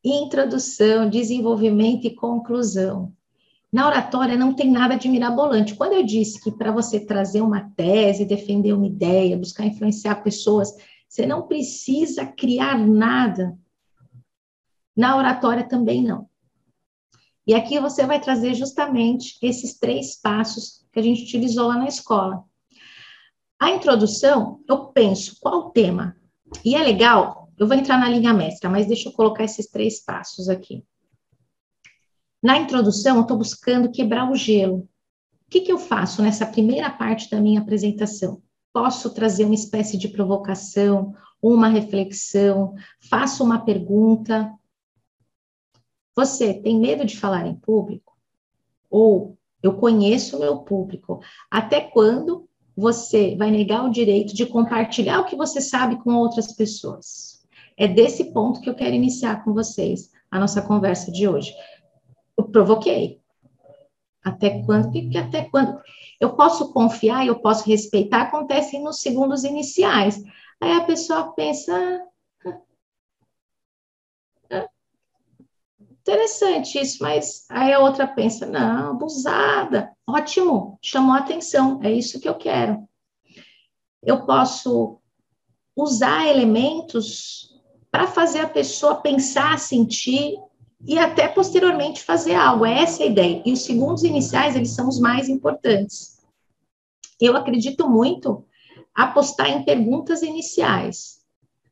Introdução, desenvolvimento e conclusão. Na oratória não tem nada de mirabolante. Quando eu disse que para você trazer uma tese, defender uma ideia, buscar influenciar pessoas, você não precisa criar nada. Na oratória também não. E aqui você vai trazer justamente esses três passos que a gente utilizou lá na escola. A introdução, eu penso qual o tema. E é legal, eu vou entrar na linha mestra, mas deixa eu colocar esses três passos aqui. Na introdução, eu estou buscando quebrar o gelo. O que, que eu faço nessa primeira parte da minha apresentação? Posso trazer uma espécie de provocação, uma reflexão, faço uma pergunta. Você tem medo de falar em público? Ou eu conheço o meu público? Até quando você vai negar o direito de compartilhar o que você sabe com outras pessoas. É desse ponto que eu quero iniciar com vocês a nossa conversa de hoje. Eu provoquei. Até quando? Que, até quando? Eu posso confiar, eu posso respeitar, acontecem nos segundos iniciais. Aí a pessoa pensa. Ah, ah, interessante isso, mas aí a outra pensa, não, abusada. Ótimo, chamou a atenção, é isso que eu quero. Eu posso usar elementos para fazer a pessoa pensar, sentir e até posteriormente fazer algo. É essa a ideia. E os segundos iniciais, eles são os mais importantes. Eu acredito muito apostar em perguntas iniciais,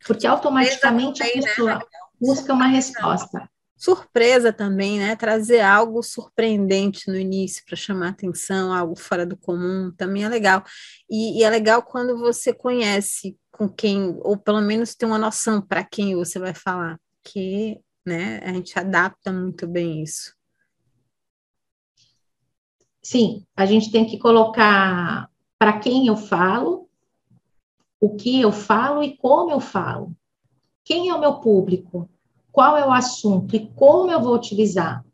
porque automaticamente a né, pessoa busca uma resposta surpresa também, né? Trazer algo surpreendente no início para chamar atenção, algo fora do comum, também é legal. E, e, é legal quando você conhece com quem, ou pelo menos tem uma noção para quem você vai falar, que né, a gente adapta muito bem isso. Sim, a gente tem que colocar para quem eu falo, o que eu falo e como eu falo. Quem é o meu público? qual é o assunto e como eu vou utilizar.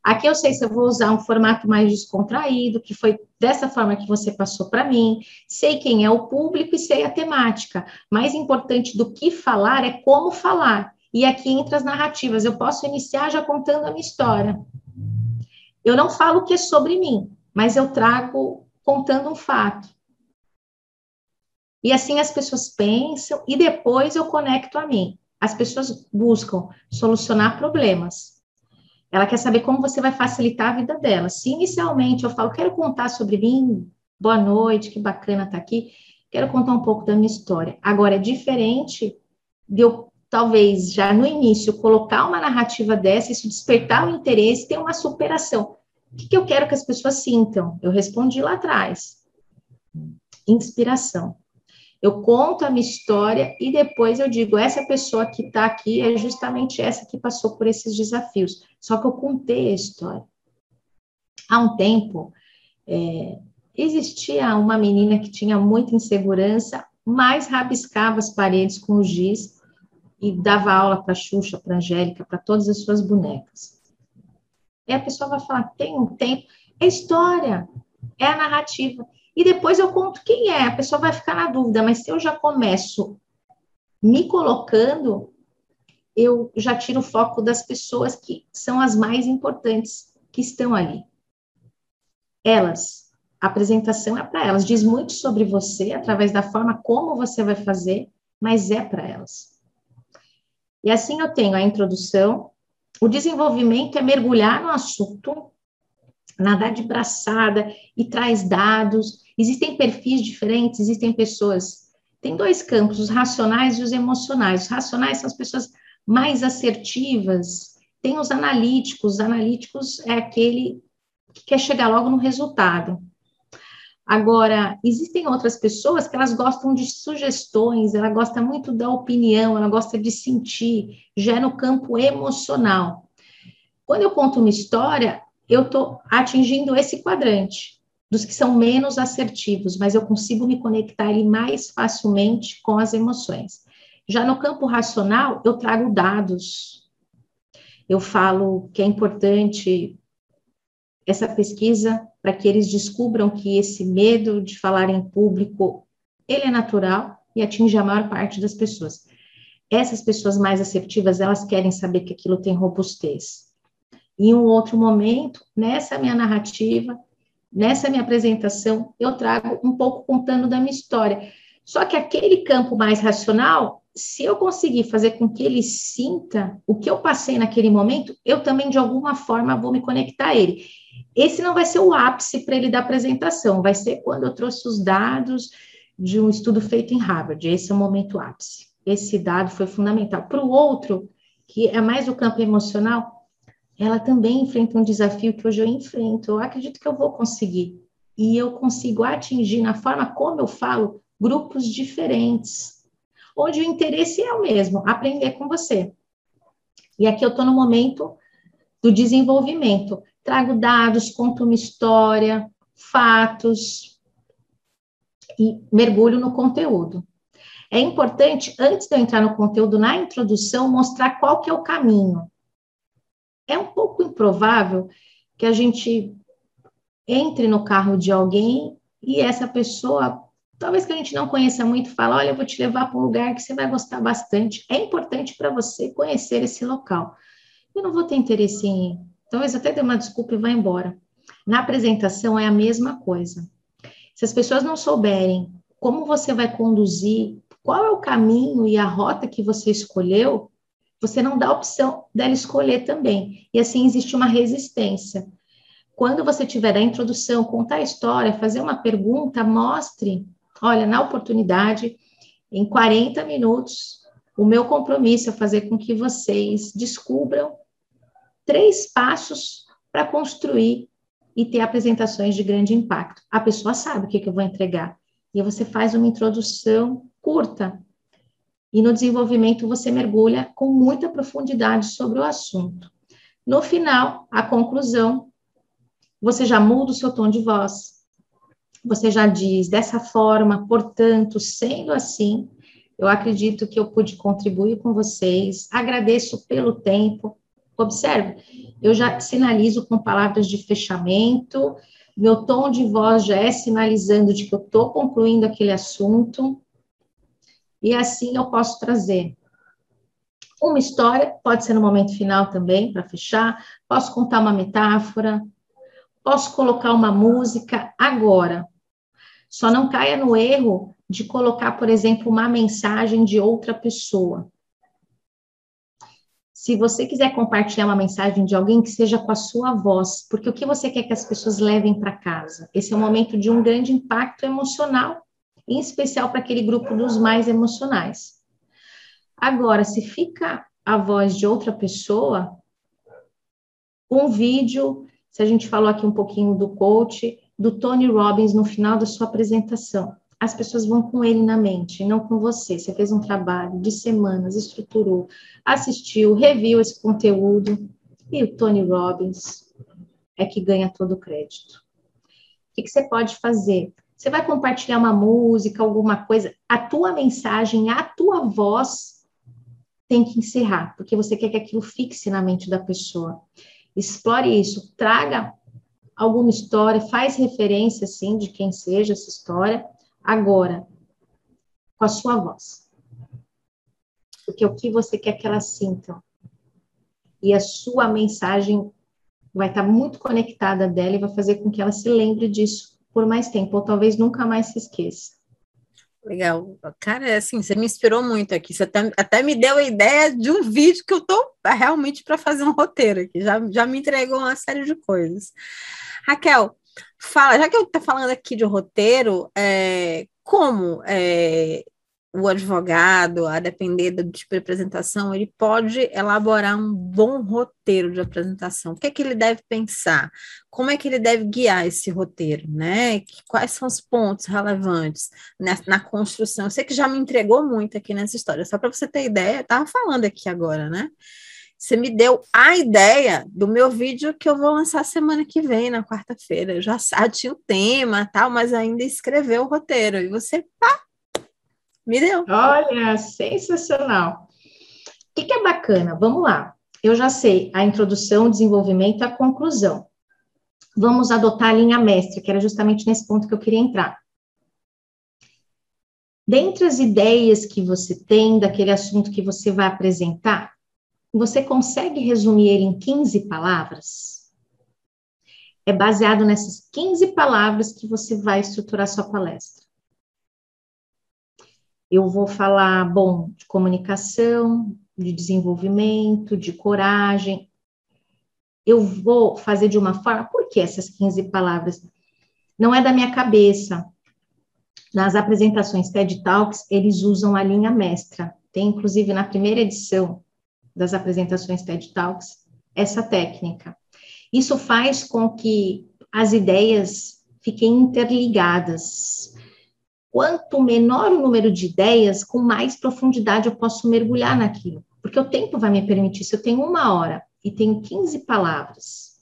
Aqui eu sei se eu vou usar um formato mais descontraído, que foi dessa forma que você passou para mim. Sei quem é o público e sei a temática. Mais importante do que falar é como falar. E aqui entra as narrativas. Eu posso iniciar já contando a minha história. Eu não falo o que é sobre mim, mas eu trago contando um fato. E assim as pessoas pensam e depois eu conecto a mim. As pessoas buscam solucionar problemas. Ela quer saber como você vai facilitar a vida dela. Se inicialmente eu falo, quero contar sobre mim, boa noite, que bacana estar tá aqui, quero contar um pouco da minha história. Agora, é diferente de eu, talvez, já no início, colocar uma narrativa dessa, isso despertar o interesse, ter uma superação. O que, que eu quero que as pessoas sintam? Eu respondi lá atrás. Inspiração. Eu conto a minha história e depois eu digo: essa pessoa que está aqui é justamente essa que passou por esses desafios. Só que eu contei a história. Há um tempo, é, existia uma menina que tinha muita insegurança, mas rabiscava as paredes com o giz e dava aula para Xuxa, para Angélica, para todas as suas bonecas. E a pessoa vai falar: tem um tempo. É história, é a narrativa. E depois eu conto quem é, a pessoa vai ficar na dúvida, mas se eu já começo me colocando, eu já tiro o foco das pessoas que são as mais importantes que estão ali. Elas, a apresentação é para elas, diz muito sobre você através da forma como você vai fazer, mas é para elas. E assim eu tenho a introdução, o desenvolvimento é mergulhar no assunto, nadar de braçada e traz dados, Existem perfis diferentes, existem pessoas. Tem dois campos, os racionais e os emocionais. Os racionais são as pessoas mais assertivas. Tem os analíticos. Os analíticos é aquele que quer chegar logo no resultado. Agora, existem outras pessoas que elas gostam de sugestões, ela gosta muito da opinião, ela gosta de sentir, já é no campo emocional. Quando eu conto uma história, eu estou atingindo esse quadrante, dos que são menos assertivos, mas eu consigo me conectar ali mais facilmente com as emoções. Já no campo racional, eu trago dados. Eu falo que é importante essa pesquisa para que eles descubram que esse medo de falar em público, ele é natural e atinge a maior parte das pessoas. Essas pessoas mais assertivas, elas querem saber que aquilo tem robustez. Em um outro momento, nessa minha narrativa, nessa minha apresentação, eu trago um pouco contando da minha história. Só que aquele campo mais racional, se eu conseguir fazer com que ele sinta o que eu passei naquele momento, eu também, de alguma forma, vou me conectar a ele. Esse não vai ser o ápice para ele da apresentação, vai ser quando eu trouxe os dados de um estudo feito em Harvard. Esse é o momento ápice. Esse dado foi fundamental. Para o outro, que é mais o campo emocional, ela também enfrenta um desafio que hoje eu enfrento. Eu acredito que eu vou conseguir. E eu consigo atingir, na forma como eu falo, grupos diferentes, onde o interesse é o mesmo, aprender com você. E aqui eu estou no momento do desenvolvimento trago dados, conto uma história, fatos e mergulho no conteúdo. É importante, antes de eu entrar no conteúdo, na introdução, mostrar qual que é o caminho. É um pouco improvável que a gente entre no carro de alguém e essa pessoa, talvez que a gente não conheça muito, fala: Olha, eu vou te levar para um lugar que você vai gostar bastante. É importante para você conhecer esse local. Eu não vou ter interesse em Talvez até dê uma desculpa e vá embora. Na apresentação é a mesma coisa. Se as pessoas não souberem como você vai conduzir, qual é o caminho e a rota que você escolheu, você não dá a opção dela escolher também. E assim existe uma resistência. Quando você tiver a introdução, contar a história, fazer uma pergunta, mostre, olha, na oportunidade, em 40 minutos, o meu compromisso é fazer com que vocês descubram três passos para construir e ter apresentações de grande impacto. A pessoa sabe o que, que eu vou entregar. E você faz uma introdução curta. E no desenvolvimento você mergulha com muita profundidade sobre o assunto. No final, a conclusão, você já muda o seu tom de voz. Você já diz dessa forma, portanto, sendo assim, eu acredito que eu pude contribuir com vocês. Agradeço pelo tempo. Observe, eu já sinalizo com palavras de fechamento, meu tom de voz já é sinalizando de que eu estou concluindo aquele assunto, e assim eu posso trazer uma história, pode ser no momento final também, para fechar, posso contar uma metáfora, posso colocar uma música agora. Só não caia no erro de colocar, por exemplo, uma mensagem de outra pessoa. Se você quiser compartilhar uma mensagem de alguém, que seja com a sua voz, porque o que você quer que as pessoas levem para casa? Esse é um momento de um grande impacto emocional, em especial para aquele grupo dos mais emocionais. Agora, se fica a voz de outra pessoa, um vídeo, se a gente falou aqui um pouquinho do coach, do Tony Robbins no final da sua apresentação as pessoas vão com ele na mente, não com você. Você fez um trabalho de semanas, estruturou, assistiu, reviu esse conteúdo, e o Tony Robbins é que ganha todo o crédito. O que, que você pode fazer? Você vai compartilhar uma música, alguma coisa, a tua mensagem, a tua voz tem que encerrar, porque você quer que aquilo fixe na mente da pessoa. Explore isso, traga alguma história, faz referência, assim, de quem seja essa história, agora, com a sua voz. Porque o que você quer que elas sintam. E a sua mensagem vai estar muito conectada dela e vai fazer com que ela se lembre disso por mais tempo, ou talvez nunca mais se esqueça. Legal. Cara, é assim, você me inspirou muito aqui. Você até, até me deu a ideia de um vídeo que eu tô realmente para fazer um roteiro aqui. Já, já me entregou uma série de coisas. Raquel, Fala, já que eu estou falando aqui de roteiro, é, como é, o advogado, a depender do tipo de apresentação, ele pode elaborar um bom roteiro de apresentação. O que é que ele deve pensar? Como é que ele deve guiar esse roteiro, né? Quais são os pontos relevantes na, na construção? Eu sei que já me entregou muito aqui nessa história, só para você ter ideia, eu estava falando aqui agora, né? Você me deu a ideia do meu vídeo que eu vou lançar semana que vem, na quarta-feira. Eu já, tinha o tema, tal, mas ainda escreveu o roteiro. E você, pá, me deu. Olha, sensacional. O que, que é bacana? Vamos lá. Eu já sei a introdução, o desenvolvimento a conclusão. Vamos adotar a linha mestre, que era justamente nesse ponto que eu queria entrar. Dentre as ideias que você tem daquele assunto que você vai apresentar, você consegue resumir ele em 15 palavras? É baseado nessas 15 palavras que você vai estruturar sua palestra eu vou falar, bom, de comunicação, de desenvolvimento, de coragem. Eu vou fazer de uma forma, por que essas 15 palavras? Não é da minha cabeça. Nas apresentações TED Talks, eles usam a linha mestra. Tem, inclusive, na primeira edição das apresentações TED Talks, essa técnica. Isso faz com que as ideias fiquem interligadas, quanto menor o número de ideias, com mais profundidade eu posso mergulhar naquilo. Porque o tempo vai me permitir. Se eu tenho uma hora e tenho 15 palavras,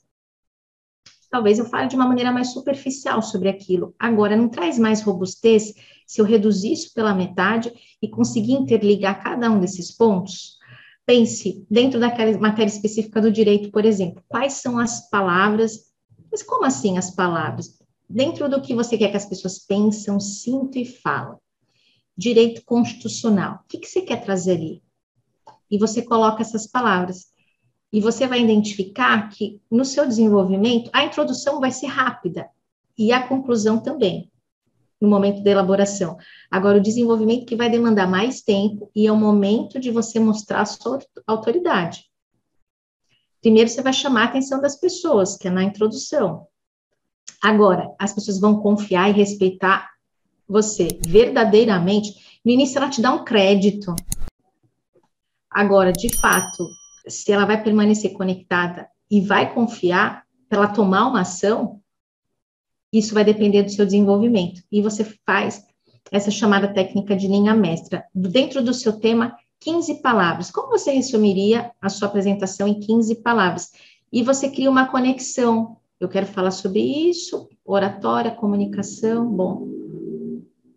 talvez eu fale de uma maneira mais superficial sobre aquilo. Agora, não traz mais robustez se eu reduzir isso pela metade e conseguir interligar cada um desses pontos? Pense, dentro daquela matéria específica do direito, por exemplo, quais são as palavras, mas como assim as palavras? dentro do que você quer que as pessoas pensam, sintam e falam. Direito constitucional. O que, que você quer trazer ali? E você coloca essas palavras. E você vai identificar que no seu desenvolvimento a introdução vai ser rápida e a conclusão também, no momento da elaboração. Agora, o desenvolvimento que vai demandar mais tempo e é o momento de você mostrar a sua autoridade. Primeiro, você vai chamar a atenção das pessoas, que é na introdução. Agora, as pessoas vão confiar e respeitar você verdadeiramente. No início, ela te dá um crédito. Agora, de fato, se ela vai permanecer conectada e vai confiar para ela tomar uma ação, isso vai depender do seu desenvolvimento. E você faz essa chamada técnica de linha mestra. Dentro do seu tema, 15 palavras. Como você resumiria a sua apresentação em 15 palavras? E você cria uma conexão eu quero falar sobre isso, oratória, comunicação, bom,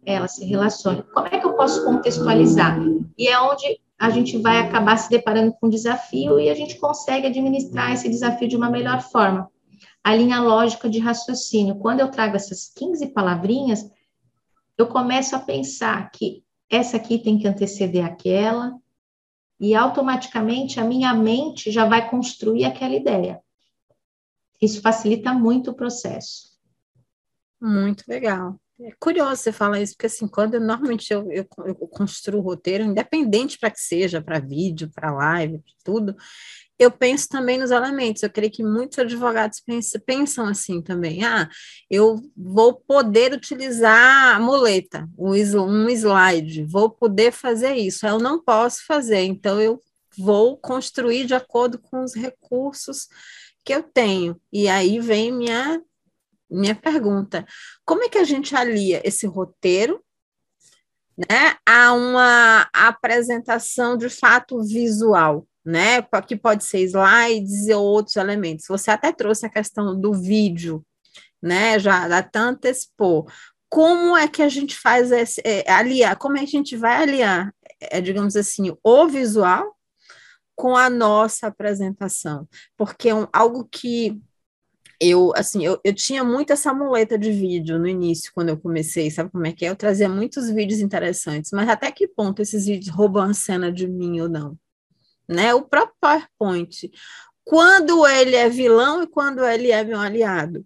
ela se relaciona. Como é que eu posso contextualizar? E é onde a gente vai acabar se deparando com um desafio e a gente consegue administrar esse desafio de uma melhor forma. A linha lógica de raciocínio. Quando eu trago essas 15 palavrinhas, eu começo a pensar que essa aqui tem que anteceder aquela, e automaticamente a minha mente já vai construir aquela ideia. Isso facilita muito o processo. Muito legal. É curioso você falar isso, porque assim, quando eu, normalmente eu, eu, eu construo o roteiro, independente para que seja, para vídeo, para live, tudo, eu penso também nos elementos. Eu creio que muitos advogados pensam, pensam assim também. Ah, eu vou poder utilizar a muleta, um slide, vou poder fazer isso. Eu não posso fazer, então eu vou construir de acordo com os recursos que eu tenho. E aí vem minha minha pergunta: como é que a gente alia esse roteiro, né, a uma apresentação de fato visual, né, que pode ser slides ou outros elementos. Você até trouxe a questão do vídeo, né, já até antecipou. Como é que a gente faz esse, é, aliar? Como é que a gente vai aliar, é, digamos assim, o visual com a nossa apresentação, porque é um, algo que eu, assim, eu, eu tinha muito essa muleta de vídeo no início, quando eu comecei, sabe como é que é? Eu trazia muitos vídeos interessantes, mas até que ponto esses vídeos roubam a cena de mim ou não? Né? O próprio PowerPoint, quando ele é vilão e quando ele é meu aliado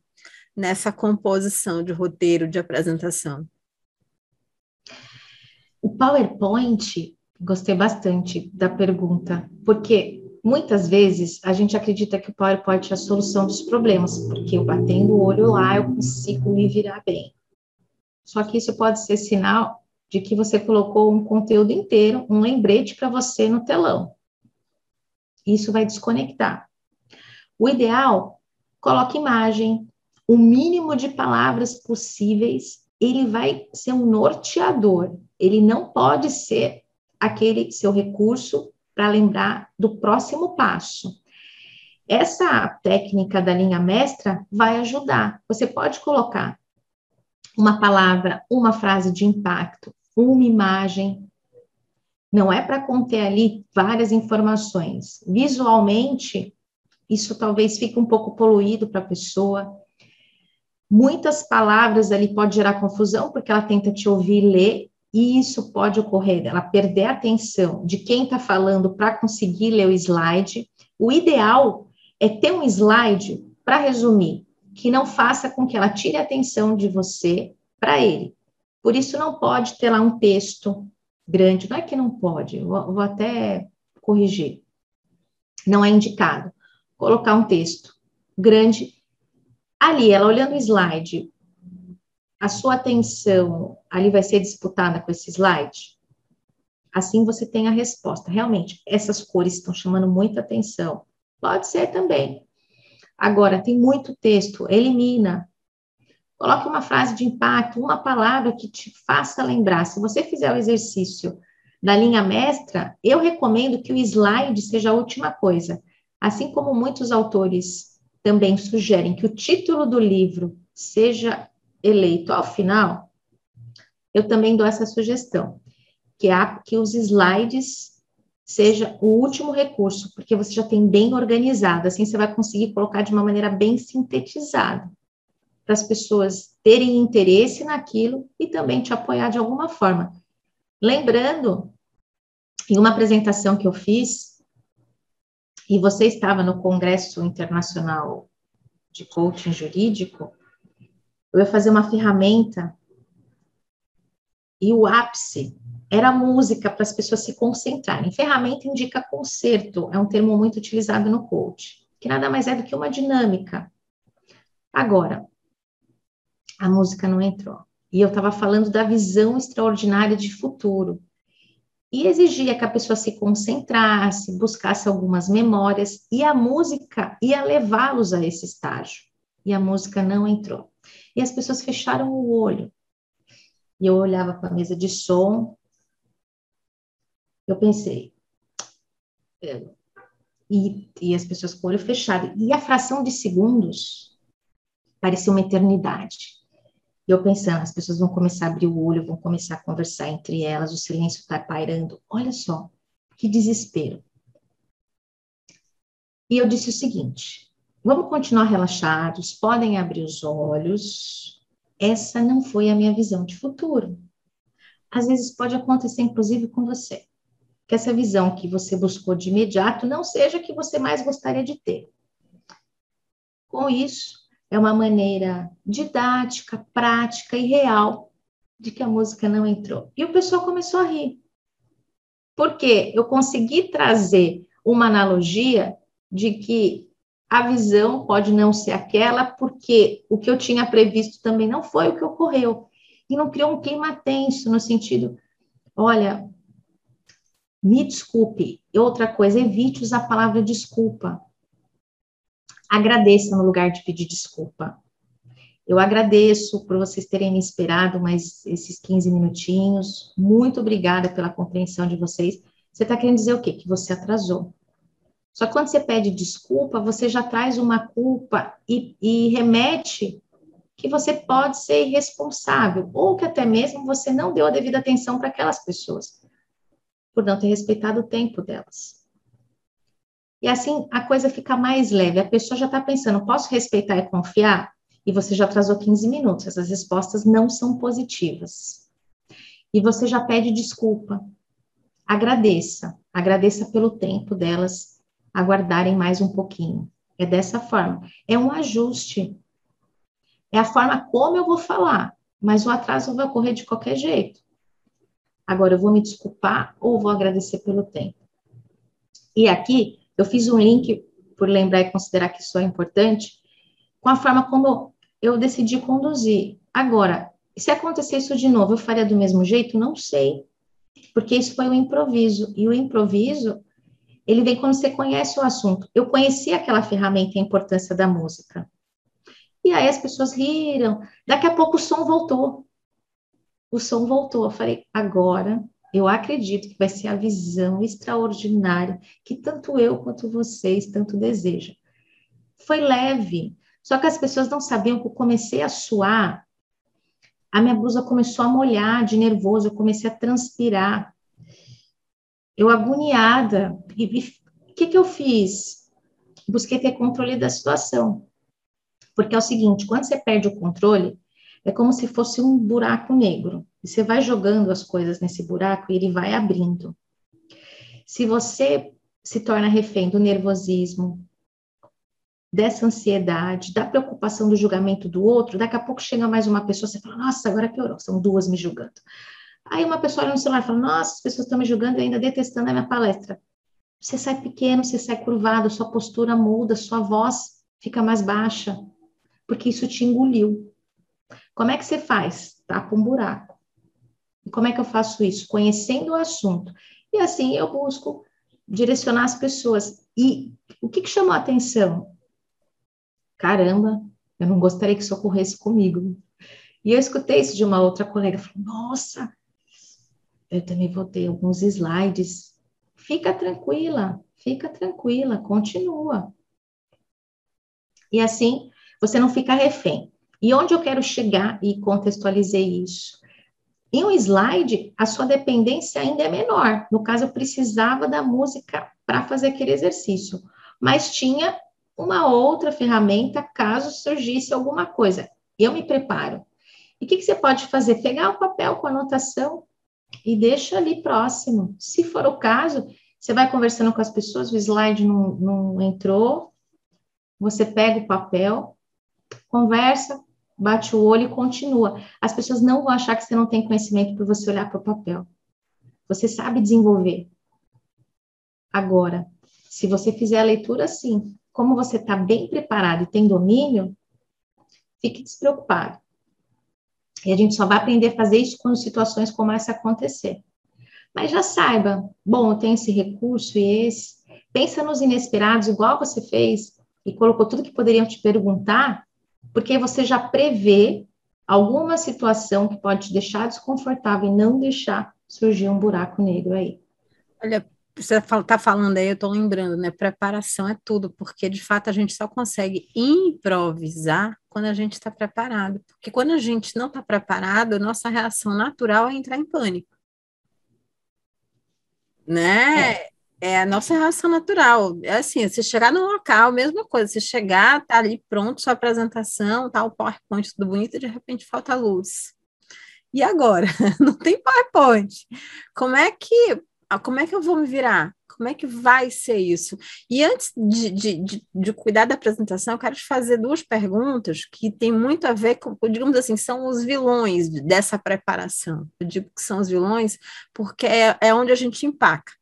nessa composição de roteiro de apresentação? O PowerPoint, Gostei bastante da pergunta, porque muitas vezes a gente acredita que o PowerPoint é a solução dos problemas, porque eu batendo o olho lá eu consigo me virar bem. Só que isso pode ser sinal de que você colocou um conteúdo inteiro, um lembrete para você no telão. Isso vai desconectar. O ideal, coloque imagem, o mínimo de palavras possíveis, ele vai ser um norteador. Ele não pode ser aquele seu recurso para lembrar do próximo passo. Essa técnica da linha mestra vai ajudar. Você pode colocar uma palavra, uma frase de impacto, uma imagem. Não é para conter ali várias informações. Visualmente, isso talvez fique um pouco poluído para a pessoa. Muitas palavras ali pode gerar confusão, porque ela tenta te ouvir ler, e isso pode ocorrer, ela perder a atenção de quem está falando para conseguir ler o slide. O ideal é ter um slide para resumir, que não faça com que ela tire a atenção de você para ele. Por isso, não pode ter lá um texto grande. Não é que não pode, vou, vou até corrigir. Não é indicado colocar um texto grande. Ali, ela olhando o slide, a sua atenção ali vai ser disputada com esse slide? Assim você tem a resposta. Realmente, essas cores estão chamando muita atenção. Pode ser também. Agora, tem muito texto, elimina. Coloque uma frase de impacto, uma palavra que te faça lembrar. Se você fizer o exercício da linha mestra, eu recomendo que o slide seja a última coisa. Assim como muitos autores também sugerem que o título do livro seja eleito ao final, eu também dou essa sugestão, que, que os slides seja o último recurso, porque você já tem bem organizado, assim você vai conseguir colocar de uma maneira bem sintetizada, para as pessoas terem interesse naquilo e também te apoiar de alguma forma. Lembrando, em uma apresentação que eu fiz, e você estava no Congresso Internacional de Coaching Jurídico, eu ia fazer uma ferramenta e o ápice era música para as pessoas se concentrarem. Ferramenta indica concerto, é um termo muito utilizado no coach, que nada mais é do que uma dinâmica. Agora, a música não entrou. E eu estava falando da visão extraordinária de futuro. E exigia que a pessoa se concentrasse, buscasse algumas memórias, e a música ia levá-los a esse estágio. E a música não entrou. E as pessoas fecharam o olho. E eu olhava para a mesa de som, eu pensei, é, e, e as pessoas com o olho fechado, e a fração de segundos parecia uma eternidade. E eu pensando, as pessoas vão começar a abrir o olho, vão começar a conversar entre elas, o silêncio está pairando. Olha só, que desespero. E eu disse o seguinte: vamos continuar relaxados, podem abrir os olhos. Essa não foi a minha visão de futuro. Às vezes pode acontecer, inclusive, com você que essa visão que você buscou de imediato não seja a que você mais gostaria de ter. Com isso, é uma maneira didática, prática e real de que a música não entrou. E o pessoal começou a rir. Porque eu consegui trazer uma analogia de que a visão pode não ser aquela, porque o que eu tinha previsto também não foi o que ocorreu. E não criou um clima tenso, no sentido, olha, me desculpe. E outra coisa, evite usar a palavra desculpa. Agradeça no lugar de pedir desculpa. Eu agradeço por vocês terem me esperado mais esses 15 minutinhos. Muito obrigada pela compreensão de vocês. Você está querendo dizer o quê? Que você atrasou. Só que quando você pede desculpa, você já traz uma culpa e, e remete que você pode ser irresponsável, ou que até mesmo você não deu a devida atenção para aquelas pessoas por não ter respeitado o tempo delas. E assim a coisa fica mais leve. A pessoa já está pensando, posso respeitar e confiar? E você já atrasou 15 minutos. Essas respostas não são positivas. E você já pede desculpa. Agradeça. Agradeça pelo tempo delas aguardarem mais um pouquinho. É dessa forma. É um ajuste. É a forma como eu vou falar, mas o atraso vai ocorrer de qualquer jeito. Agora, eu vou me desculpar ou vou agradecer pelo tempo? E aqui, eu fiz um link, por lembrar e considerar que isso é importante, com a forma como eu decidi conduzir. Agora, se acontecer isso de novo, eu faria do mesmo jeito? Não sei. Porque isso foi um improviso. E o improviso, ele vem quando você conhece o assunto. Eu conheci aquela ferramenta e a importância da música. E aí as pessoas riram. Daqui a pouco o som voltou. O som voltou. Eu falei, agora eu acredito que vai ser a visão extraordinária que tanto eu quanto vocês tanto desejam. Foi leve. Só que as pessoas não sabiam que eu comecei a suar. A minha blusa começou a molhar de nervoso, eu comecei a transpirar. Eu agoniada. E o que, que eu fiz? Busquei ter controle da situação. Porque é o seguinte, quando você perde o controle, é como se fosse um buraco negro. E você vai jogando as coisas nesse buraco e ele vai abrindo. Se você se torna refém do nervosismo, dessa ansiedade, da preocupação do julgamento do outro, daqui a pouco chega mais uma pessoa, você fala, nossa, agora piorou, são duas me julgando. Aí uma pessoa olha no celular e fala, nossa, as pessoas estão me julgando e ainda detestando a minha palestra. Você sai pequeno, você sai curvado, sua postura muda, sua voz fica mais baixa, porque isso te engoliu. Como é que você faz? Tapa um buraco. Como é que eu faço isso? Conhecendo o assunto. E assim eu busco direcionar as pessoas. E o que, que chamou a atenção? Caramba, eu não gostaria que isso ocorresse comigo. E eu escutei isso de uma outra colega, nossa, eu também vou ter alguns slides. Fica tranquila, fica tranquila, continua. E assim, você não fica refém. E onde eu quero chegar e contextualizei isso? Em um slide, a sua dependência ainda é menor. No caso, eu precisava da música para fazer aquele exercício, mas tinha uma outra ferramenta caso surgisse alguma coisa. Eu me preparo. E o que, que você pode fazer? Pegar o papel com anotação e deixa ali próximo. Se for o caso, você vai conversando com as pessoas, o slide não, não entrou, você pega o papel, conversa, bate o olho e continua. As pessoas não vão achar que você não tem conhecimento por você olhar para o papel. Você sabe desenvolver. Agora, se você fizer a leitura assim, como você está bem preparado e tem domínio, fique despreocupado. E a gente só vai aprender a fazer isso quando situações começam a acontecer. Mas já saiba, bom, eu tenho esse recurso e esse. Pensa nos inesperados, igual você fez, e colocou tudo que poderiam te perguntar, porque você já prevê alguma situação que pode te deixar desconfortável e não deixar surgir um buraco negro aí. Olha, você está falando aí, eu estou lembrando, né? Preparação é tudo, porque de fato a gente só consegue improvisar quando a gente está preparado. Porque quando a gente não está preparado, nossa reação natural é entrar em pânico. Né? É. é. a nossa reação natural. É assim, você chegar no local, mesma coisa, você chegar, tá ali pronto sua apresentação, tá o PowerPoint tudo bonito, de repente falta luz. E agora? Não tem PowerPoint. Como é que ah, como é que eu vou me virar? Como é que vai ser isso? E antes de, de, de, de, cuidar da apresentação, eu quero te fazer duas perguntas que têm muito a ver com, digamos assim, são os vilões dessa preparação. Eu digo que são os vilões porque é, é onde a gente empaca.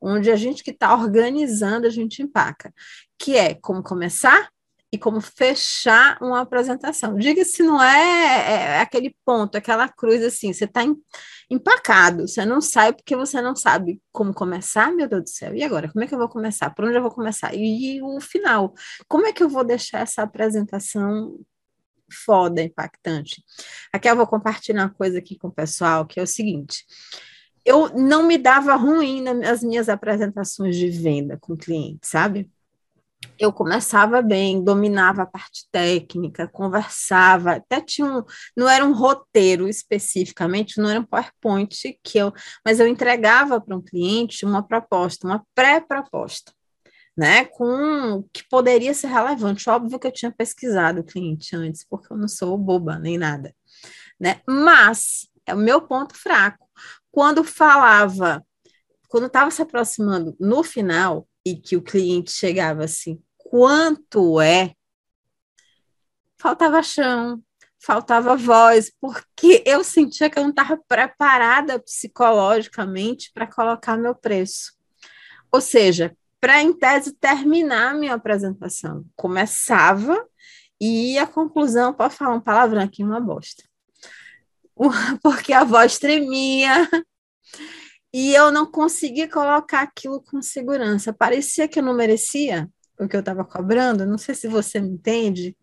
Onde a gente que está organizando, a gente empaca. Que é como começar, e como fechar uma apresentação. Diga se não é, é, aquele ponto, aquela cruz assim, você está empacado, você não sai porque você não sabe como começar, meu Deus do céu. E agora, como é que eu vou começar? Por onde eu vou começar? E, e o final, como é que eu vou deixar essa apresentação foda, impactante? Aqui eu vou compartilhar uma coisa aqui com o pessoal, que é o seguinte, eu não me dava ruim nas minhas apresentações de venda com cliente, sabe? eu começava bem, dominava a parte técnica, conversava, até tinha um, não era um roteiro especificamente, não era um PowerPoint que eu, mas eu entregava para um cliente uma proposta, uma pré-proposta, né, com que poderia ser relevante. Óbvio que eu tinha pesquisado o cliente antes, porque eu não sou boba nem nada, né? Mas é o meu ponto fraco. Quando falava, quando estava se aproximando no final, e que o cliente chegava assim, quanto é? Faltava chão, faltava voz, porque eu sentia que eu não estava preparada psicologicamente para colocar meu preço. Ou seja, para em tese terminar a minha apresentação, começava e a conclusão, pode falar um palavrão aqui, uma bosta. porque a voz tremia e eu não conseguia colocar aquilo com segurança. Parecia que eu não merecia o que eu estava cobrando. Não sei se você me entende.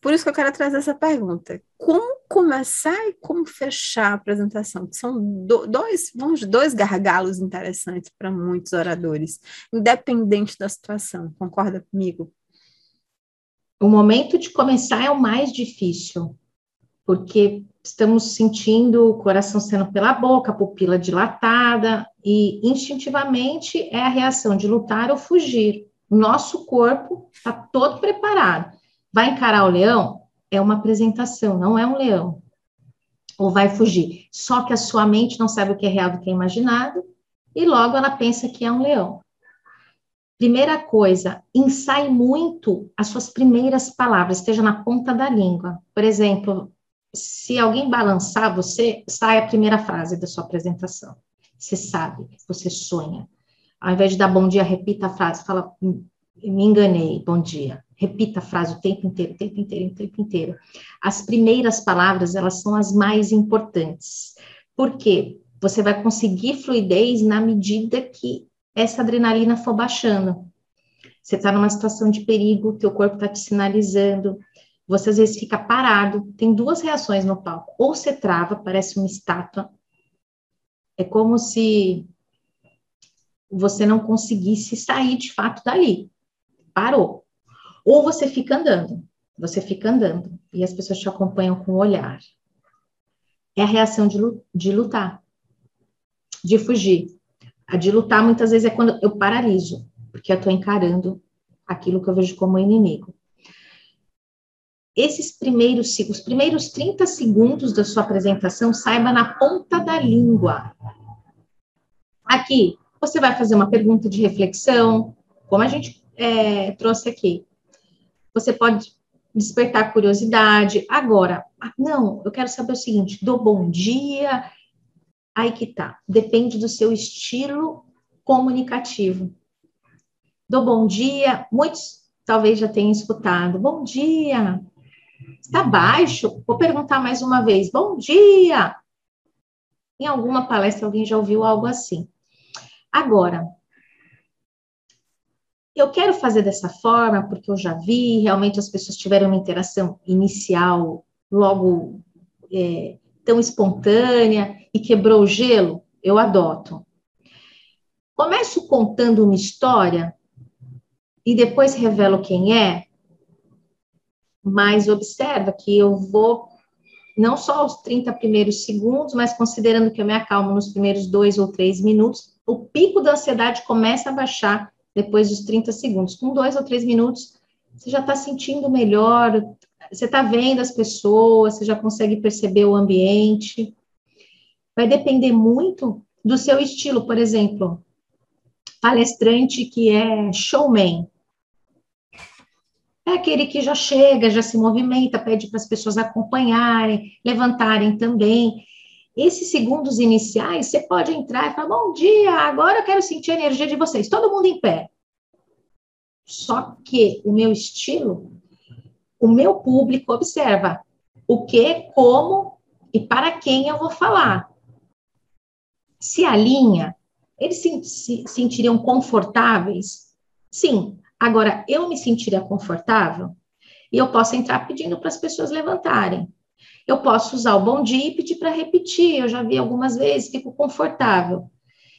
Por isso que eu quero trazer essa pergunta. Como começar e como fechar a apresentação? São do, dois, vamos, dois gargalos interessantes para muitos oradores, independente da situação. Concorda comigo? O momento de começar é o mais difícil, porque estamos sentindo o coração sendo pela boca, a pupila dilatada, e instintivamente é a reação de lutar ou fugir. Nosso corpo está todo preparado. Vai encarar o leão? É uma apresentação, não é um leão. Ou vai fugir. Só que a sua mente não sabe o que é real do que é imaginado, e logo ela pensa que é um leão. Primeira coisa, ensaie muito as suas primeiras palavras, esteja na ponta da língua. Por exemplo, se alguém balançar você, sai a primeira frase da sua apresentação. Você sabe, você sonha. Ao invés de dar bom dia, repita a frase, fala, hum, me enganei, bom dia. Repita a frase o tempo inteiro, o tempo inteiro, o tempo inteiro. As primeiras palavras, elas são as mais importantes. Por quê? Você vai conseguir fluidez na medida que essa adrenalina for baixando. Você está numa situação de perigo, teu corpo está te sinalizando, você às vezes fica parado, tem duas reações no palco. Ou você trava, parece uma estátua. É como se você não conseguisse sair de fato dali. Parou. Ou você fica andando. Você fica andando. E as pessoas te acompanham com o olhar. É a reação de, lutar, de fugir. A de lutar, muitas vezes, é quando eu paraliso, porque eu estou encarando aquilo que eu vejo como inimigo esses primeiros, os primeiros 30 segundos da sua apresentação, saiba na ponta da língua. Aqui, você vai fazer uma pergunta de reflexão, como a gente é, trouxe aqui. Você pode despertar curiosidade. Agora, não, eu quero saber o seguinte: dou bom dia. Aí que tá. Depende do seu estilo comunicativo. Dou bom dia. Muitos talvez já tenham escutado. Bom dia. Está baixo? Vou perguntar mais uma vez. Bom dia! Em alguma palestra alguém já ouviu algo assim. Agora, eu quero fazer dessa forma porque eu já vi, realmente as pessoas tiveram uma interação inicial logo é, tão espontânea e quebrou o gelo, eu adoto. Começo contando uma história e depois revelo quem é, mas observa que eu vou não só os 30 primeiros segundos, mas considerando que eu me acalmo nos primeiros dois ou três minutos, o pico da ansiedade começa a baixar depois dos 30 segundos. Com dois ou três minutos, você já está sentindo melhor, você está vendo as pessoas, você já consegue perceber o ambiente. Vai depender muito do seu estilo, por exemplo, palestrante que é showman, é aquele que já chega, já se movimenta, pede para as pessoas acompanharem, levantarem também. Esses segundos iniciais, você pode entrar e falar: Bom dia, agora eu quero sentir a energia de vocês. Todo mundo em pé. Só que o meu estilo, o meu público observa o que, como e para quem eu vou falar. Se alinha, eles se, se sentiriam confortáveis? Sim, Agora, eu me sentiria confortável e eu posso entrar pedindo para as pessoas levantarem. Eu posso usar o bom dia e pedir para repetir, eu já vi algumas vezes, fico confortável.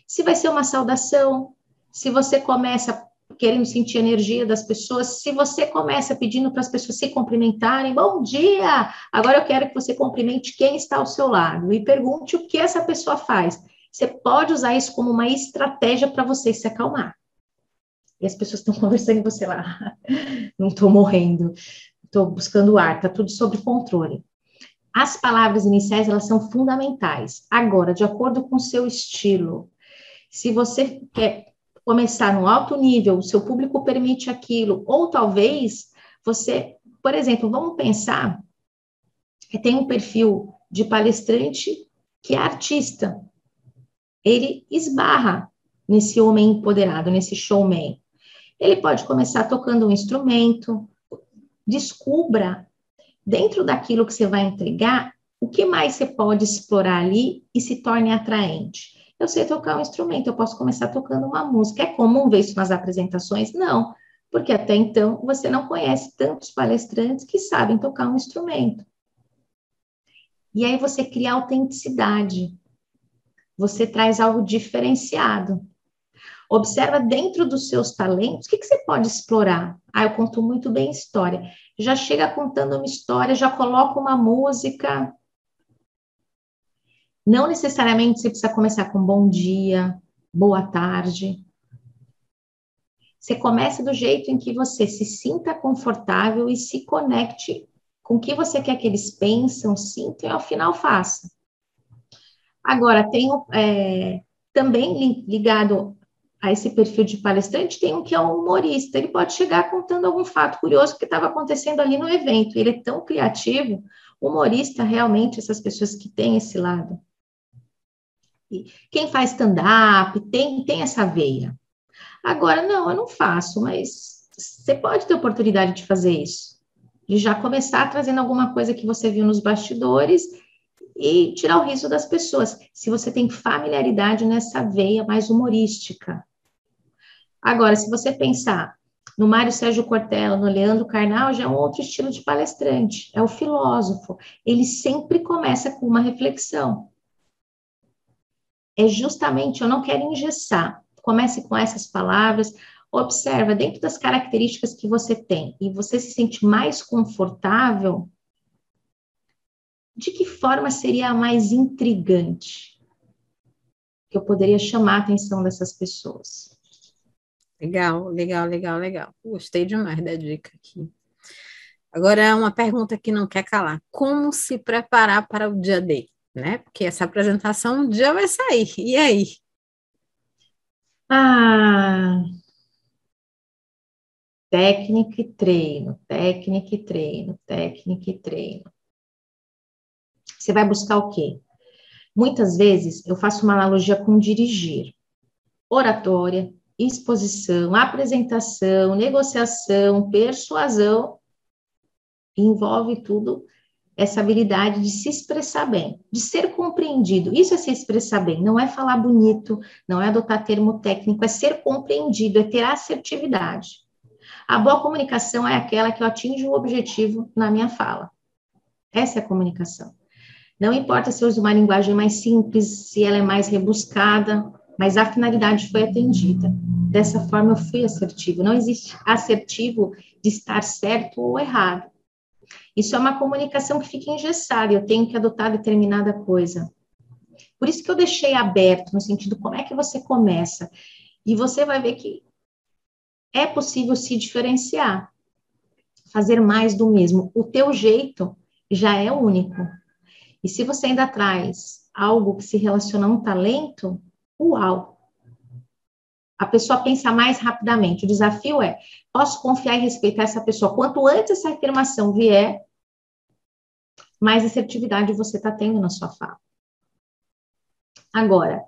Se vai ser uma saudação, se você começa querendo sentir a energia das pessoas, se você começa pedindo para as pessoas se cumprimentarem, bom dia, agora eu quero que você cumprimente quem está ao seu lado e pergunte o que essa pessoa faz. Você pode usar isso como uma estratégia para você se acalmar e as pessoas estão conversando e você lá, não estou morrendo, estou buscando ar, está tudo sob controle. As palavras iniciais, elas são fundamentais. Agora, de acordo com o seu estilo, se você quer começar no alto nível, o seu público permite aquilo, ou talvez você, por exemplo, vamos pensar tem um perfil de palestrante que é artista. Ele esbarra nesse homem empoderado, nesse showman. Ele pode começar tocando um instrumento, descubra dentro daquilo que você vai entregar O que mais você pode explorar ali e se torne atraente? Eu sei tocar um instrumento, eu posso começar tocando uma música. É comum ver isso nas apresentações? Não, porque até então você não conhece tantos palestrantes que sabem tocar um instrumento. E aí você cria autenticidade. Você traz algo diferenciado. Observa dentro dos seus talentos, o que, que você pode explorar? Ah, eu conto muito bem história. Já chega contando uma história, já coloca uma música. Não necessariamente você precisa começar com bom dia, boa tarde. Você começa do jeito em que você se sinta confortável e se conecte com o que você quer que eles pensam, sintam e ao final faça. Agora, tem é, também ligado a esse perfil de palestrante, tem um que é um humorista. Ele pode chegar contando algum fato curioso que estava acontecendo ali no evento. Ele é tão criativo, humorista, realmente, essas pessoas que têm esse lado. E quem faz stand-up tem, tem essa veia. Agora, não, eu não faço, mas você pode ter oportunidade de fazer isso. De já começar trazendo alguma coisa que você viu nos bastidores e tirar o riso das pessoas. Se você tem familiaridade nessa veia mais humorística. Agora, se você pensar no Mário Sérgio Cortella, no Leandro Carnal, já é um outro estilo de palestrante, é o filósofo. Ele sempre começa com uma reflexão. É justamente, eu não quero engessar. Comece com essas palavras, observa dentro das características que você tem e você se sente mais confortável, de que forma seria a mais intrigante que eu poderia chamar a atenção dessas pessoas? Legal, legal, legal, legal. Gostei demais da dica aqui. Agora, uma pergunta que não quer calar. Como se preparar para o dia D? Né? Porque essa apresentação um dia vai sair. E aí? Ah, técnica e treino, técnica e treino, técnica e treino. Você vai buscar o quê? Muitas vezes eu faço uma analogia com dirigir. Oratória, exposição, apresentação, negociação, persuasão, envolve tudo essa habilidade de se expressar bem, de ser compreendido. Isso é se expressar bem, não é falar bonito, não é adotar termo técnico, é ser compreendido, é ter assertividade. A boa comunicação é aquela que eu atinjo o objetivo na minha fala. Essa é a comunicação. Não importa se eu uso uma linguagem mais simples, se ela é mais rebuscada, mas a finalidade foi atendida. Dessa forma, eu fui assertivo. Não existe assertivo de estar certo ou errado. Isso é uma comunicação que fica engessada, eu tenho que adotar determinada coisa. Por isso que eu deixei aberto, no sentido, como é que você começa? E você vai ver que é possível se diferenciar, fazer mais do mesmo. O teu jeito já é único. E se você ainda traz algo que se relaciona a um talento, uau! A pessoa pensa mais rapidamente. O desafio é: posso confiar e respeitar essa pessoa. Quanto antes essa afirmação vier, mais assertividade você está tendo na sua fala. Agora,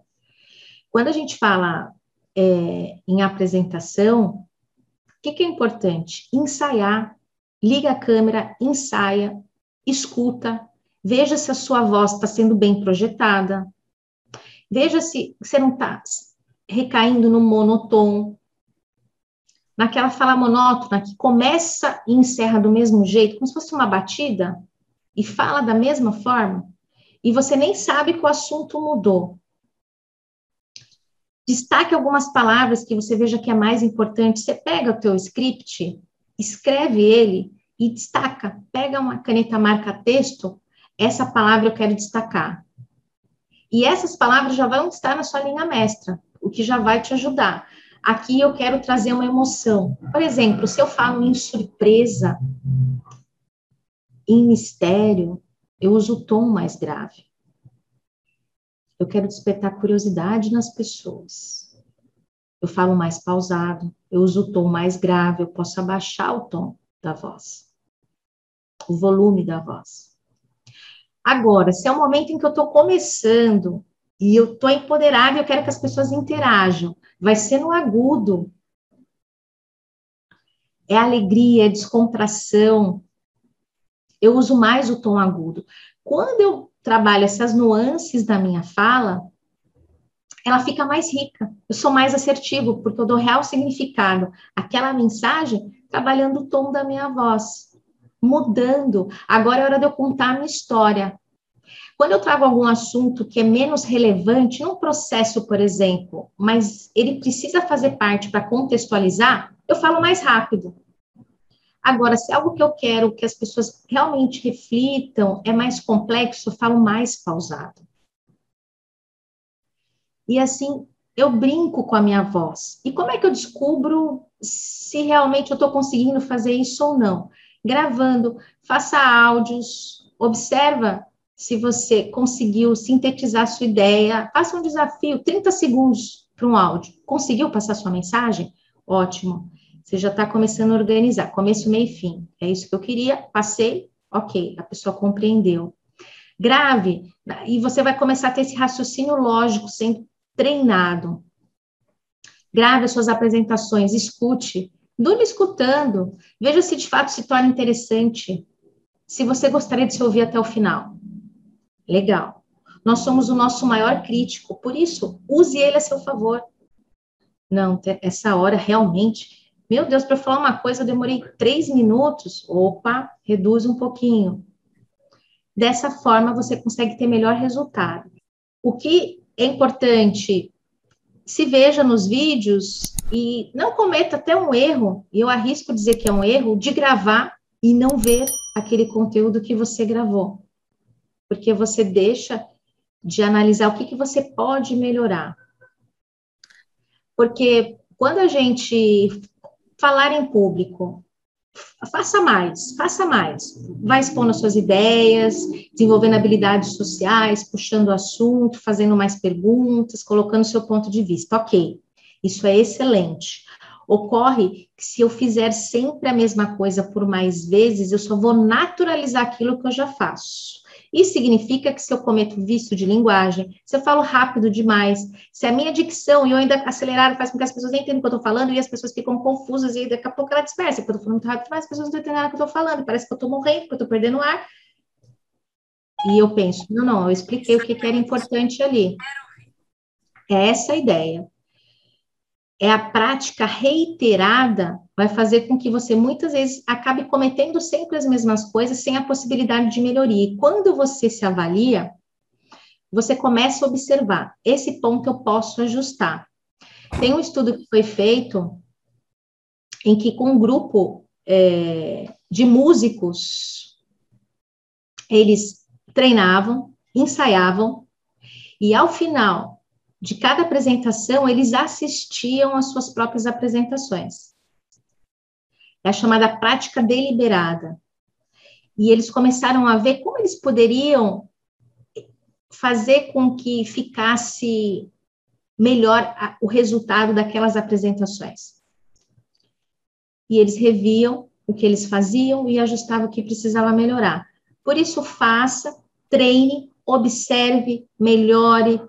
quando a gente fala é, em apresentação, o que, que é importante? Ensaiar, liga a câmera, ensaia, escuta, Veja se a sua voz está sendo bem projetada. Veja se você não está recaindo no monotom. Naquela fala monótona que começa e encerra do mesmo jeito, como se fosse uma batida, e fala da mesma forma, e você nem sabe que o assunto mudou. Destaque algumas palavras que você veja que é mais importante. Você pega o teu script, escreve ele e destaca. Pega uma caneta marca texto essa palavra eu quero destacar. E essas palavras já vão estar na sua linha mestra, o que já vai te ajudar. Aqui eu quero trazer uma emoção. Por exemplo, se eu falo em surpresa, em mistério, eu uso o tom mais grave. Eu quero despertar curiosidade nas pessoas. Eu falo mais pausado, eu uso o tom mais grave, eu posso abaixar o tom da voz, o volume da voz. Agora, se é um momento em que eu estou começando e eu estou empoderada e eu quero que as pessoas interajam, vai ser no agudo. É alegria, é descontração. Eu uso mais o tom agudo. Quando eu trabalho essas nuances da minha fala, ela fica mais rica. Eu sou mais assertivo, porque eu dou real significado àquela mensagem trabalhando o tom da minha voz, mudando. Agora é hora de eu contar a minha história. Quando eu trago algum assunto que é menos relevante, num processo, por exemplo, mas ele precisa fazer parte para contextualizar, eu falo mais rápido. Agora, se é algo que eu quero que as pessoas realmente reflitam, é mais complexo, eu falo mais pausado. E assim, eu brinco com a minha voz. E como é que eu descubro se realmente eu estou conseguindo fazer isso ou não? Gravando, faça áudios, observa se você conseguiu sintetizar sua ideia, faça um desafio, 30 segundos para um áudio. Conseguiu passar sua mensagem? Ótimo. Você já está começando a organizar, começo, meio e fim. É isso que eu queria, passei, ok, a pessoa compreendeu. Grave, e você vai começar a ter esse raciocínio lógico sendo treinado. Grave as suas apresentações, escute, durma escutando, veja se de fato se torna interessante, se você gostaria de se ouvir até o final. Legal. Nós somos o nosso maior crítico, por isso, use ele a seu favor. Não, essa hora realmente. Meu Deus, para falar uma coisa, eu demorei três minutos. Opa, reduz um pouquinho. Dessa forma, você consegue ter melhor resultado. O que é importante, se veja nos vídeos e não cometa até um erro, e eu arrisco dizer que é um erro, de gravar e não ver aquele conteúdo que você gravou porque você deixa de analisar o que, que você pode melhorar. Porque quando a gente falar em público, faça mais, faça mais. Vai expondo as suas ideias, desenvolvendo habilidades sociais, puxando o assunto, fazendo mais perguntas, colocando seu ponto de vista. Ok, isso é excelente. Ocorre que se eu fizer sempre a mesma coisa por mais vezes, eu só vou naturalizar aquilo que eu já faço. Isso significa que se eu cometo vício de linguagem, se eu falo rápido demais, se a minha dicção e eu ainda acelerar faz com que as pessoas nem entendam o que eu estou falando e as pessoas ficam confusas e daqui a pouco ela dispersa, porque eu estou falando muito rápido mas as pessoas não estão entendendo o que eu estou falando, parece que eu estou morrendo, que eu estou perdendo ar. E eu penso, não, não, eu expliquei o que, que era importante ali. É essa a ideia é a prática reiterada vai fazer com que você muitas vezes acabe cometendo sempre as mesmas coisas sem a possibilidade de melhoria. E quando você se avalia, você começa a observar, esse ponto eu posso ajustar. Tem um estudo que foi feito em que com um grupo é, de músicos, eles treinavam, ensaiavam, e ao final de cada apresentação, eles assistiam às suas próprias apresentações. É a chamada prática deliberada. E eles começaram a ver como eles poderiam fazer com que ficasse melhor o resultado daquelas apresentações. E eles reviam o que eles faziam e ajustavam o que precisava melhorar. Por isso, faça, treine, observe, melhore,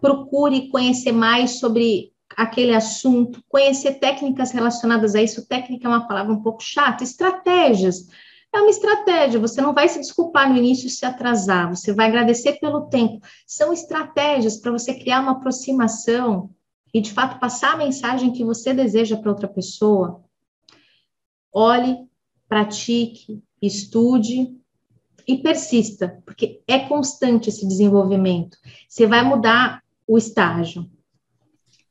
procure conhecer mais sobre aquele assunto, conhecer técnicas relacionadas a isso. Técnica é uma palavra um pouco chata, estratégias. É uma estratégia, você não vai se desculpar no início se atrasar, você vai agradecer pelo tempo. São estratégias para você criar uma aproximação e, de fato, passar a mensagem que você deseja para outra pessoa. Olhe, pratique, estude e persista, porque é constante esse desenvolvimento. Você vai mudar o estágio.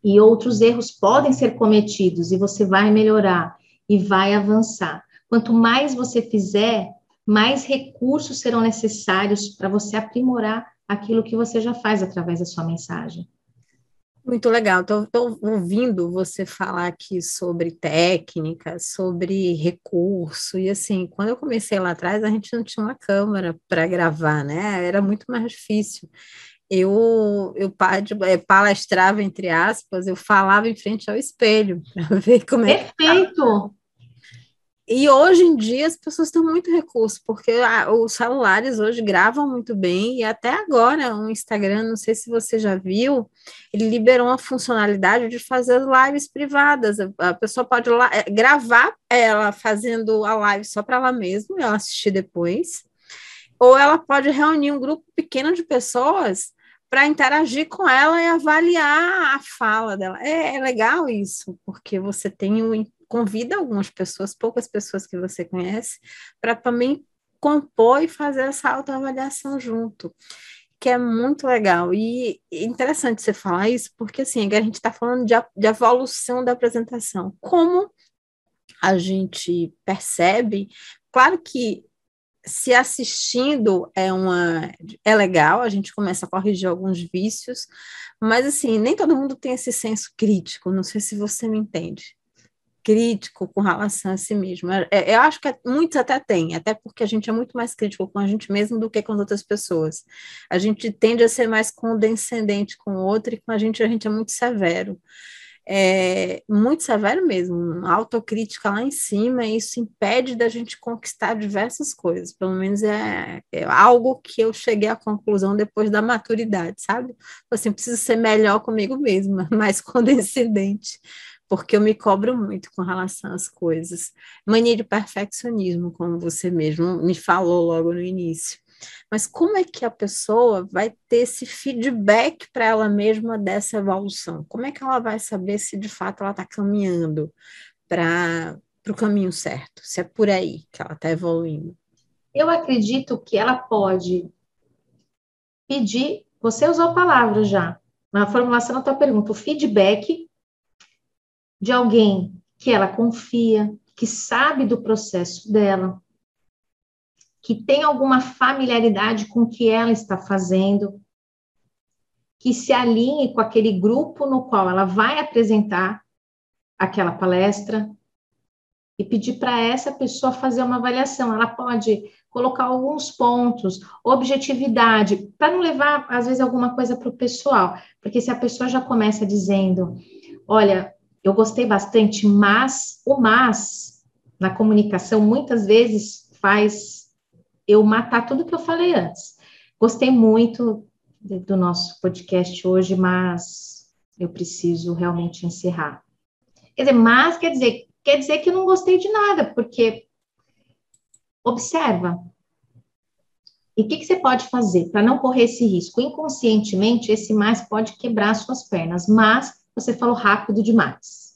E outros erros podem ser cometidos e você vai melhorar e vai avançar. Quanto mais você fizer, mais recursos serão necessários para você aprimorar aquilo que você já faz através da sua mensagem. Muito legal. Estou ouvindo você falar aqui sobre técnica, sobre recurso, e assim, quando eu comecei lá atrás, a gente não tinha uma câmera para gravar, né? Era muito mais difícil eu, eu é, palestrava, entre aspas, eu falava em frente ao espelho para ver como é Perfeito! E hoje em dia as pessoas têm muito recurso, porque os celulares hoje gravam muito bem, e até agora o Instagram, não sei se você já viu, ele liberou uma funcionalidade de fazer lives privadas. A pessoa pode é, gravar ela fazendo a live só para ela mesma, ela assistir depois, ou ela pode reunir um grupo pequeno de pessoas para interagir com ela e avaliar a fala dela. É, é legal isso, porque você tem o, convida algumas pessoas, poucas pessoas que você conhece, para também compor e fazer essa autoavaliação junto, que é muito legal. E é interessante você falar isso, porque assim, a gente está falando de, de evolução da apresentação. Como a gente percebe, claro que se assistindo é uma é legal, a gente começa a corrigir alguns vícios, mas assim, nem todo mundo tem esse senso crítico, não sei se você me entende. Crítico com relação a si mesmo. É, é eu acho que muitos até têm, até porque a gente é muito mais crítico com a gente mesmo do que com as outras pessoas. A gente tende a ser mais condescendente com o outro e com a gente a gente é muito severo é muito severo mesmo, autocrítica lá em cima, e isso impede da gente conquistar diversas coisas, pelo menos é, é, algo que eu cheguei à conclusão depois da maturidade, sabe? Assim, preciso ser melhor comigo mesma, mais condescendente, porque eu me cobro muito com relação às coisas. Mania de perfeccionismo, como você mesmo me falou logo no início. Mas como é que a pessoa vai ter esse feedback para ela mesma dessa evolução? Como é que ela vai saber se de fato ela está caminhando para o caminho certo? Se é por aí que ela está evoluindo? Eu acredito que ela pode pedir. Você usou a palavra já na formulação da tua pergunta, o feedback de alguém que ela confia, que sabe do processo dela, que tem alguma familiaridade com o que ela está fazendo, que se alinhe com aquele grupo no qual ela vai apresentar aquela palestra e pedir para essa pessoa fazer uma avaliação. Ela pode colocar alguns pontos, objetividade, para não levar, às vezes, alguma coisa para o pessoal, porque se a pessoa já começa dizendo: Olha, eu gostei bastante, mas o mas na comunicação muitas vezes faz eu matar tudo que eu falei antes. Gostei muito do nosso podcast hoje, mas eu preciso realmente encerrar. Quer dizer, mas quer dizer, quer dizer que eu não gostei de nada, porque observa. E o que, que você pode fazer para não correr esse risco? Inconscientemente, esse mais pode quebrar suas pernas, mas você falou rápido demais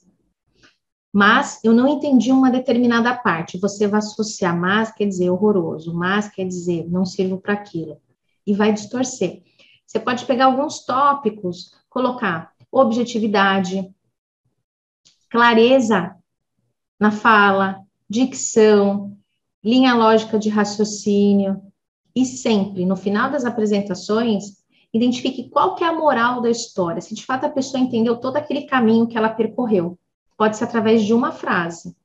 mas eu não entendi uma determinada parte. Você vai associar mas quer dizer horroroso, mas quer dizer não sirvo para aquilo, e vai distorcer. Você pode pegar alguns tópicos, colocar objetividade, clareza na fala, dicção, linha lógica de raciocínio, e sempre, no final das apresentações, identifique qual que é a moral da história, se de fato a pessoa entendeu todo aquele caminho que ela percorreu. Pode ser através de uma frase.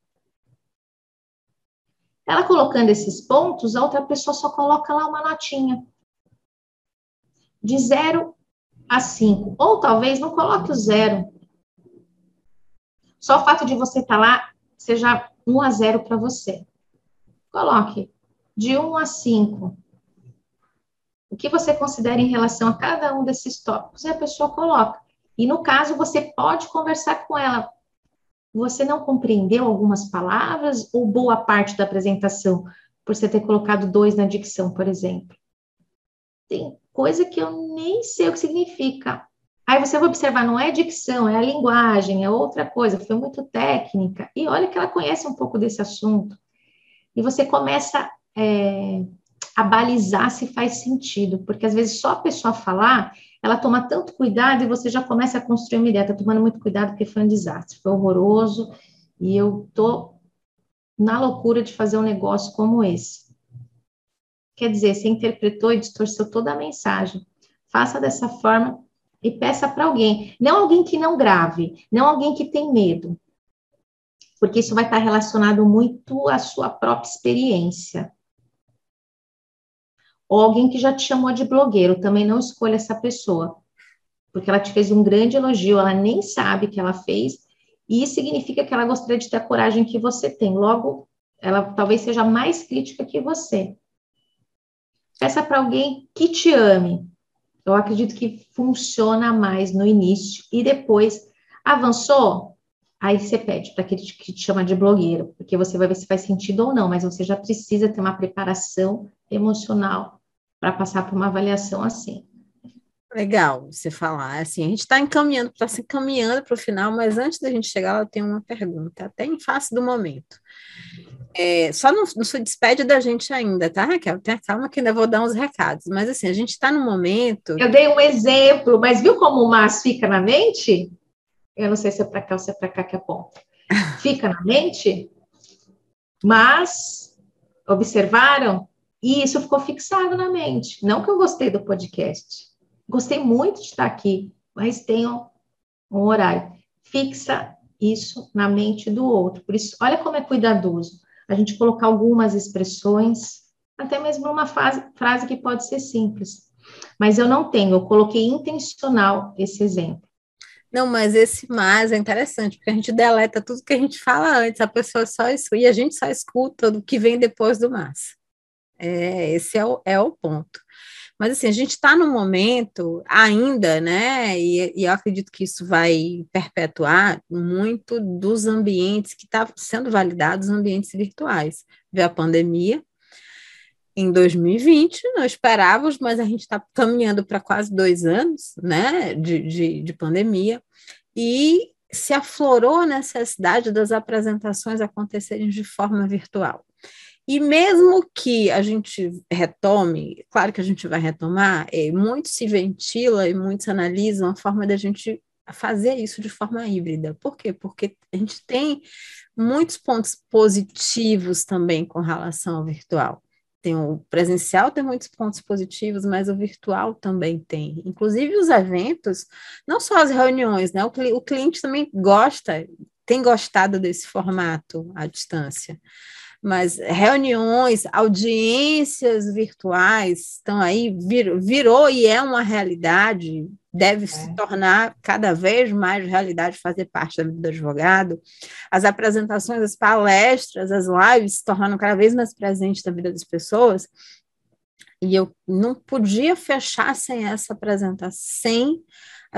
Ela colocando esses pontos, a outra pessoa só coloca lá uma notinha. De 0 a 5. Ou talvez não coloque o zero. Só o fato de você estar tá lá seja 1 um a 0 para você. Coloque de 1 um a 5. O que você considera em relação a cada um desses tópicos e a pessoa coloca. E no caso, você pode conversar com ela você não compreendeu algumas palavras ou boa parte da apresentação, por você ter colocado dois na dicção, por exemplo? Tem coisa que eu nem sei o que significa. Aí você vai observar, não é dicção, é a linguagem, é outra coisa, foi muito técnica. E olha que ela conhece um pouco desse assunto. E você começa é, a balizar se faz sentido, porque às vezes só a pessoa falar, ela toma tanto cuidado e você já começa a construir uma ideia, tá tomando muito cuidado porque foi um desastre, foi horroroso, e eu tô na loucura de fazer um negócio como esse. Quer dizer, você interpretou e distorceu toda a mensagem. Faça dessa forma e peça para alguém, não alguém que não grave, não alguém que tem medo, porque isso vai estar relacionado muito à sua própria experiência ou alguém que já te chamou de blogueiro, também não escolha essa pessoa, porque ela te fez um grande elogio, ela nem sabe que ela fez, e isso significa que ela gostaria de ter a coragem que você tem. Logo, ela talvez seja mais crítica que você. Peça para alguém que te ame. Eu acredito que funciona mais no início e depois avançou, aí você pede para aquele que te chama de blogueiro, porque você vai ver se faz sentido ou não, mas você já precisa ter uma preparação emocional para passar por uma avaliação assim. Legal você falar. Assim, a gente está encaminhando, está se encaminhando para o final, mas antes da gente chegar, ela tem uma pergunta, até em face do momento. É, só não, não se despede da gente ainda, tá, Raquel? Tenha calma que ainda vou dar uns recados. Mas assim, a gente está no momento. Eu dei um exemplo, mas viu como o mas fica na mente? Eu não sei se é para cá ou se é para cá que é bom. Fica na mente, mas observaram? E isso ficou fixado na mente. Não que eu gostei do podcast. Gostei muito de estar aqui, mas tenho um horário. Fixa isso na mente do outro. Por isso, olha como é cuidadoso. A gente colocar algumas expressões, até mesmo numa frase, frase que pode ser simples. Mas eu não tenho, eu coloquei intencional esse exemplo. Não, mas esse mas é interessante, porque a gente deleta tudo que a gente fala antes, a pessoa só escuta, e a gente só escuta o que vem depois do mas. É, esse é o, é o ponto. Mas assim, a gente está no momento ainda, né? E, e, eu acredito que isso vai perpetuar muito dos ambientes que estão tá sendo validados, ambientes virtuais. Vê a pandemia. Em 2020, não esperávamos, mas a gente está caminhando para quase dois anos né, de, de, de pandemia, e se aflorou a necessidade das apresentações acontecerem de forma virtual. E mesmo que a gente retome, claro que a gente vai retomar, é, muito se ventila e muitos analisam a forma da gente fazer isso de forma híbrida. Por quê? Porque a gente tem muitos pontos positivos também com relação ao virtual. Tem o presencial tem muitos pontos positivos, mas o virtual também tem. Inclusive os eventos, não só as reuniões, né? O, o cliente também gosta, tem gostado desse formato à distância mas reuniões, audiências virtuais estão aí, vir, virou e é uma realidade, deve é. se tornar cada vez mais realidade fazer parte da vida do advogado. As apresentações, as palestras, as lives se tornando cada vez mais presentes na vida das pessoas. E eu não podia fechar sem essa apresentação, sem,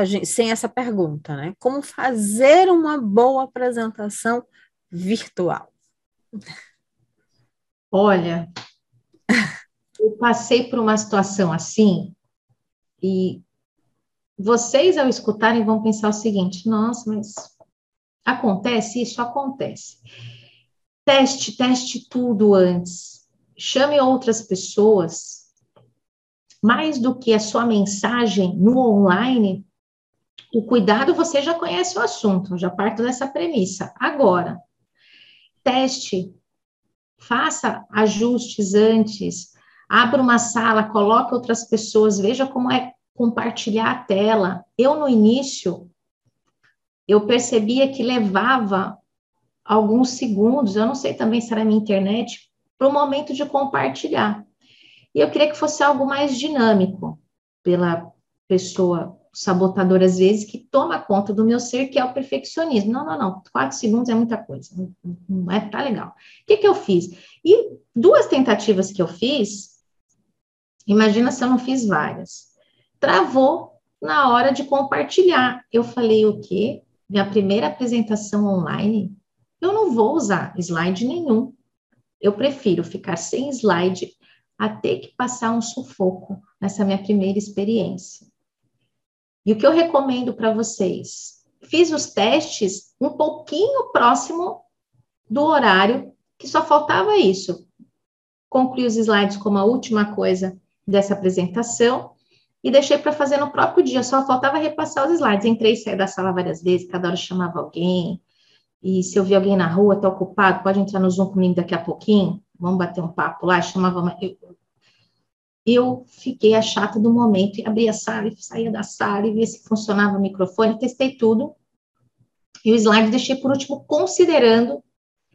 gente, sem essa pergunta, né? Como fazer uma boa apresentação virtual? Olha, eu passei por uma situação assim e vocês, ao escutarem, vão pensar o seguinte: nossa, mas acontece isso? Acontece. Teste, teste tudo antes. Chame outras pessoas. Mais do que a sua mensagem no online, o cuidado você já conhece o assunto, já parto dessa premissa. Agora, teste faça ajustes antes, abra uma sala, coloque outras pessoas, veja como é compartilhar a tela. Eu, no início, eu percebia que levava alguns segundos, eu não sei também se era minha internet, para o momento de compartilhar. E eu queria que fosse algo mais dinâmico pela pessoa sabotador às vezes que toma conta do meu ser, que é o perfeccionismo. Não, não, não, quatro segundos é muita coisa, não é, tá legal. O que que eu fiz? E duas tentativas que eu fiz, imagina se eu não fiz várias, travou na hora de compartilhar. Eu falei o quê? Minha primeira apresentação online, eu não vou usar slide nenhum. Eu prefiro ficar sem slide a ter que passar um sufoco nessa minha primeira experiência. E o que eu recomendo para vocês? Fiz os testes um pouquinho próximo do horário, que só faltava isso. Concluí os slides como a última coisa dessa apresentação e deixei para fazer no próprio dia, só faltava repassar os slides. Entrei e saí da sala várias vezes, cada hora chamava alguém. E se eu vi alguém na rua, está ocupado, pode entrar no Zoom comigo daqui a pouquinho? Vamos bater um papo lá. Chamava. Eu, eu fiquei a chata do momento e abria a sala e saía da sala e via se funcionava o microfone, testei tudo. E o slide deixei por último, considerando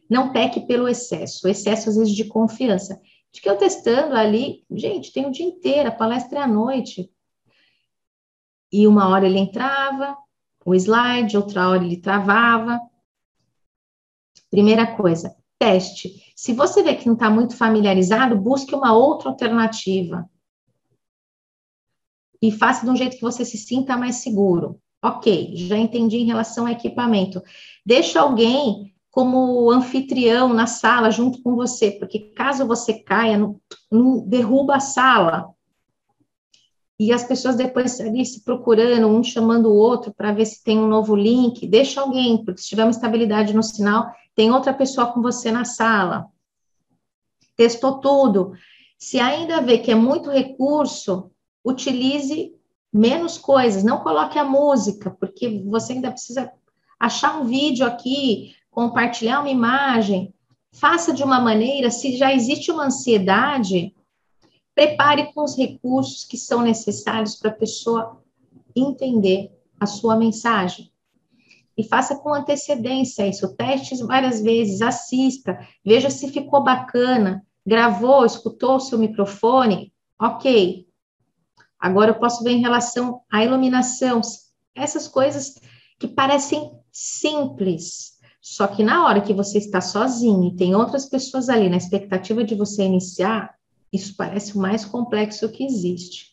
não peque pelo excesso, o excesso às vezes de confiança. De que eu testando ali, gente, tem o dia inteiro, a palestra é à noite. E uma hora ele entrava, o slide, outra hora ele travava. Primeira coisa, teste. Se você vê que não está muito familiarizado, busque uma outra alternativa. E faça de um jeito que você se sinta mais seguro. Ok, já entendi em relação ao equipamento. Deixa alguém como anfitrião na sala junto com você, porque caso você caia, não derruba a sala. E as pessoas depois ali se procurando, um chamando o outro para ver se tem um novo link, deixa alguém, porque se tiver uma estabilidade no sinal, tem outra pessoa com você na sala. Testou tudo. Se ainda vê que é muito recurso, utilize menos coisas, não coloque a música, porque você ainda precisa achar um vídeo aqui, compartilhar uma imagem, faça de uma maneira, se já existe uma ansiedade, prepare com os recursos que são necessários para a pessoa entender a sua mensagem. E faça com antecedência isso, teste várias vezes, assista, veja se ficou bacana, gravou, escutou o seu microfone, ok. Agora eu posso ver em relação à iluminação, essas coisas que parecem simples, só que na hora que você está sozinho e tem outras pessoas ali na expectativa de você iniciar, isso parece o mais complexo que existe.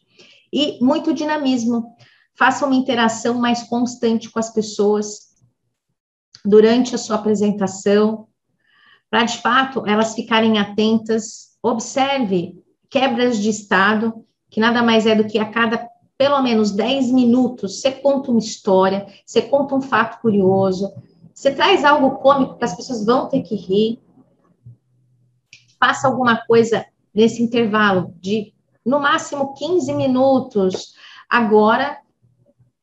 E muito dinamismo. Faça uma interação mais constante com as pessoas durante a sua apresentação, para de fato elas ficarem atentas. Observe quebras de estado, que nada mais é do que a cada pelo menos 10 minutos você conta uma história, você conta um fato curioso, você traz algo cômico que as pessoas vão ter que rir. Faça alguma coisa nesse intervalo de, no máximo, 15 minutos. Agora,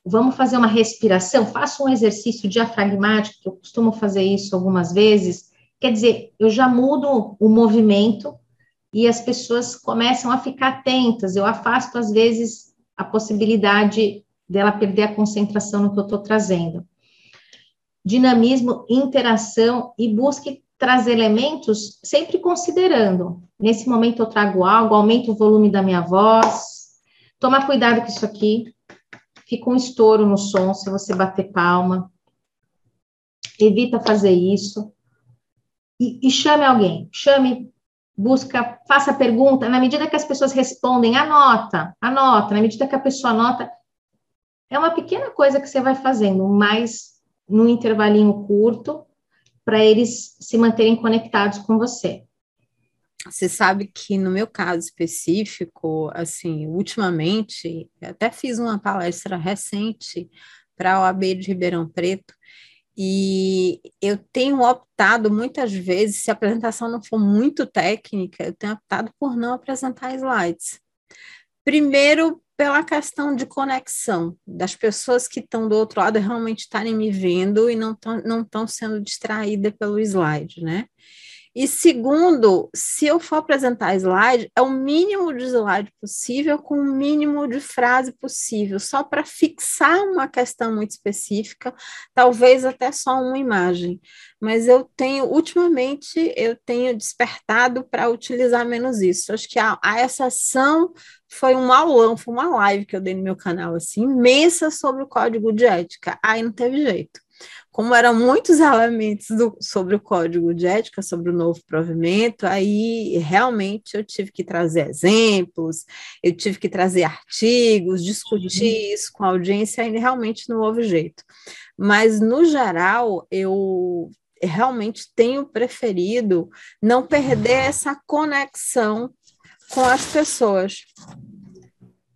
vamos fazer uma respiração. Faça um exercício diafragmático, que eu costumo fazer isso algumas vezes. Quer dizer, eu já mudo o movimento e as pessoas começam a ficar atentas. Eu afasto, às vezes, a possibilidade dela perder a concentração no que eu estou trazendo dinamismo, interação e busque trazer elementos sempre considerando. Nesse momento eu trago algo, aumento o volume da minha voz. Toma cuidado com isso aqui. Fica um estouro no som se você bater palma. Evita fazer isso. E, e chame alguém. Chame, busca, faça pergunta. Na medida que as pessoas respondem, anota, anota. Na medida que a pessoa anota, é uma pequena coisa que você vai fazendo, mas num intervalinho curto, para eles se manterem conectados com você. Você sabe que no meu caso específico, assim, ultimamente, até fiz uma palestra recente para a OAB de Ribeirão Preto, e eu tenho optado muitas vezes, se a apresentação não for muito técnica, eu tenho optado por não apresentar slides. Primeiro, pela questão de conexão, das pessoas que estão do outro lado realmente estarem me vendo e não estão não sendo distraídas pelo slide, né? E segundo, se eu for apresentar slide, é o mínimo de slide possível com o mínimo de frase possível, só para fixar uma questão muito específica, talvez até só uma imagem. Mas eu tenho, ultimamente, eu tenho despertado para utilizar menos isso. Acho que a, a exceção foi um aulão, foi uma live que eu dei no meu canal, assim, imensa sobre o código de ética. Aí não teve jeito como eram muitos elementos do, sobre o código de ética, sobre o novo provimento, aí realmente eu tive que trazer exemplos, eu tive que trazer artigos, discutir uhum. isso com a audiência, e realmente não houve jeito. Mas, no geral, eu realmente tenho preferido não perder essa conexão com as pessoas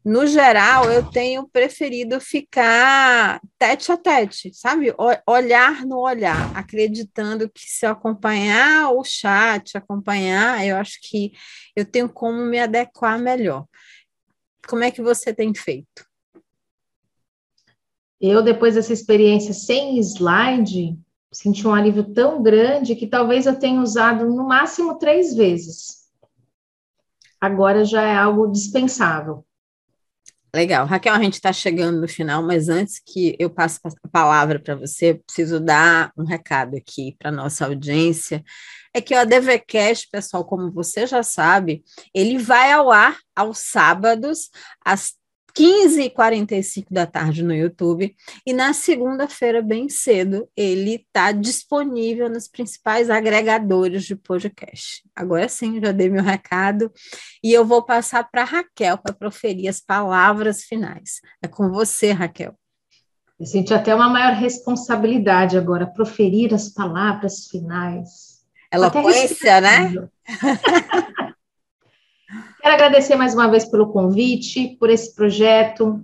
no geral, eu tenho preferido ficar tete a tete, sabe? olhar no olhar, acreditando que se eu acompanhar o chat, acompanhar, eu acho que eu tenho como me adequar melhor. Como é que você tem feito? Eu, depois dessa experiência sem slide, senti um alívio tão grande que talvez eu tenha usado no máximo três vezes. Agora já é algo dispensável. Legal. Raquel, a gente está chegando no final, mas antes que eu passe a palavra para você, preciso dar um recado aqui para nossa audiência. É que o ADVCast, pessoal, como você já sabe, ele vai ao ar aos sábados, às 15h45 da tarde no YouTube. E na segunda-feira, bem cedo, ele está disponível nos principais agregadores de podcast. Agora sim, já dei meu recado e eu vou passar para Raquel para proferir as palavras finais. É com você, Raquel. Eu senti até uma maior responsabilidade agora, proferir as palavras finais. Eloquência, né? Quero agradecer mais uma vez pelo convite, por esse projeto.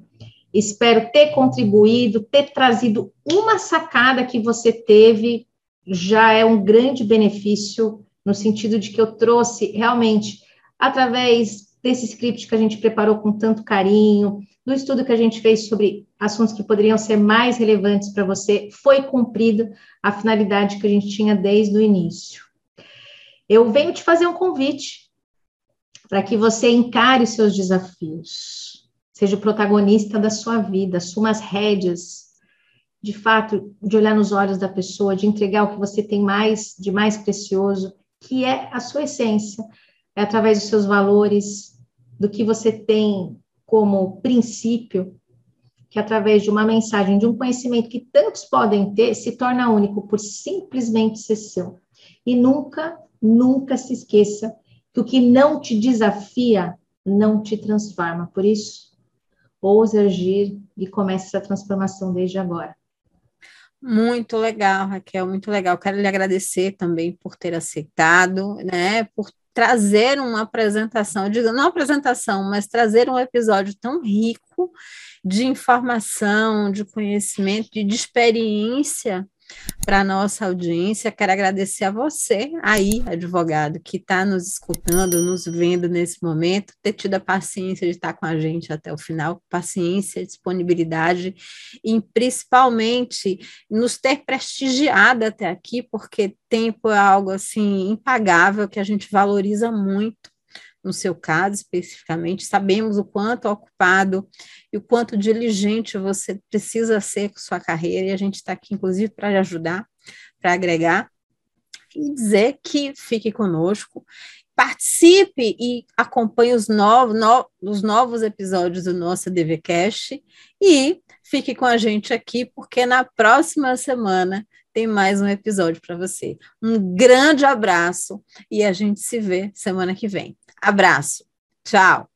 Espero ter contribuído, ter trazido uma sacada que você teve, já é um grande benefício, no sentido de que eu trouxe realmente, através desse script que a gente preparou com tanto carinho, do estudo que a gente fez sobre assuntos que poderiam ser mais relevantes para você, foi cumprida a finalidade que a gente tinha desde o início. Eu venho te fazer um convite para que você encare os seus desafios, seja o protagonista da sua vida, assuma as rédeas, de fato, de olhar nos olhos da pessoa, de entregar o que você tem mais de mais precioso, que é a sua essência, é através dos seus valores, do que você tem como princípio, que através de uma mensagem, de um conhecimento que tantos podem ter, se torna único por simplesmente ser seu. E nunca, nunca se esqueça que o que não te desafia não te transforma. Por isso, ouse agir e comece essa transformação desde agora. Muito legal, Raquel, muito legal. Quero lhe agradecer também por ter aceitado, né, por trazer uma apresentação, digo, não apresentação, mas trazer um episódio tão rico de informação, de conhecimento, de, de experiência para a nossa audiência. Quero agradecer a você, aí, advogado, que está nos escutando, nos vendo nesse momento, ter tido a paciência de estar com a gente até o final, paciência, disponibilidade e principalmente nos ter prestigiado até aqui, porque tempo é algo assim impagável que a gente valoriza muito no seu caso especificamente, sabemos o quanto ocupado e o quanto diligente você precisa ser com sua carreira, e a gente está aqui, inclusive, para ajudar, para agregar, e dizer que fique conosco, participe e acompanhe os novos, no, os novos episódios do nosso DVCast e fique com a gente aqui, porque na próxima semana tem mais um episódio para você. Um grande abraço e a gente se vê semana que vem. Abraço. Tchau.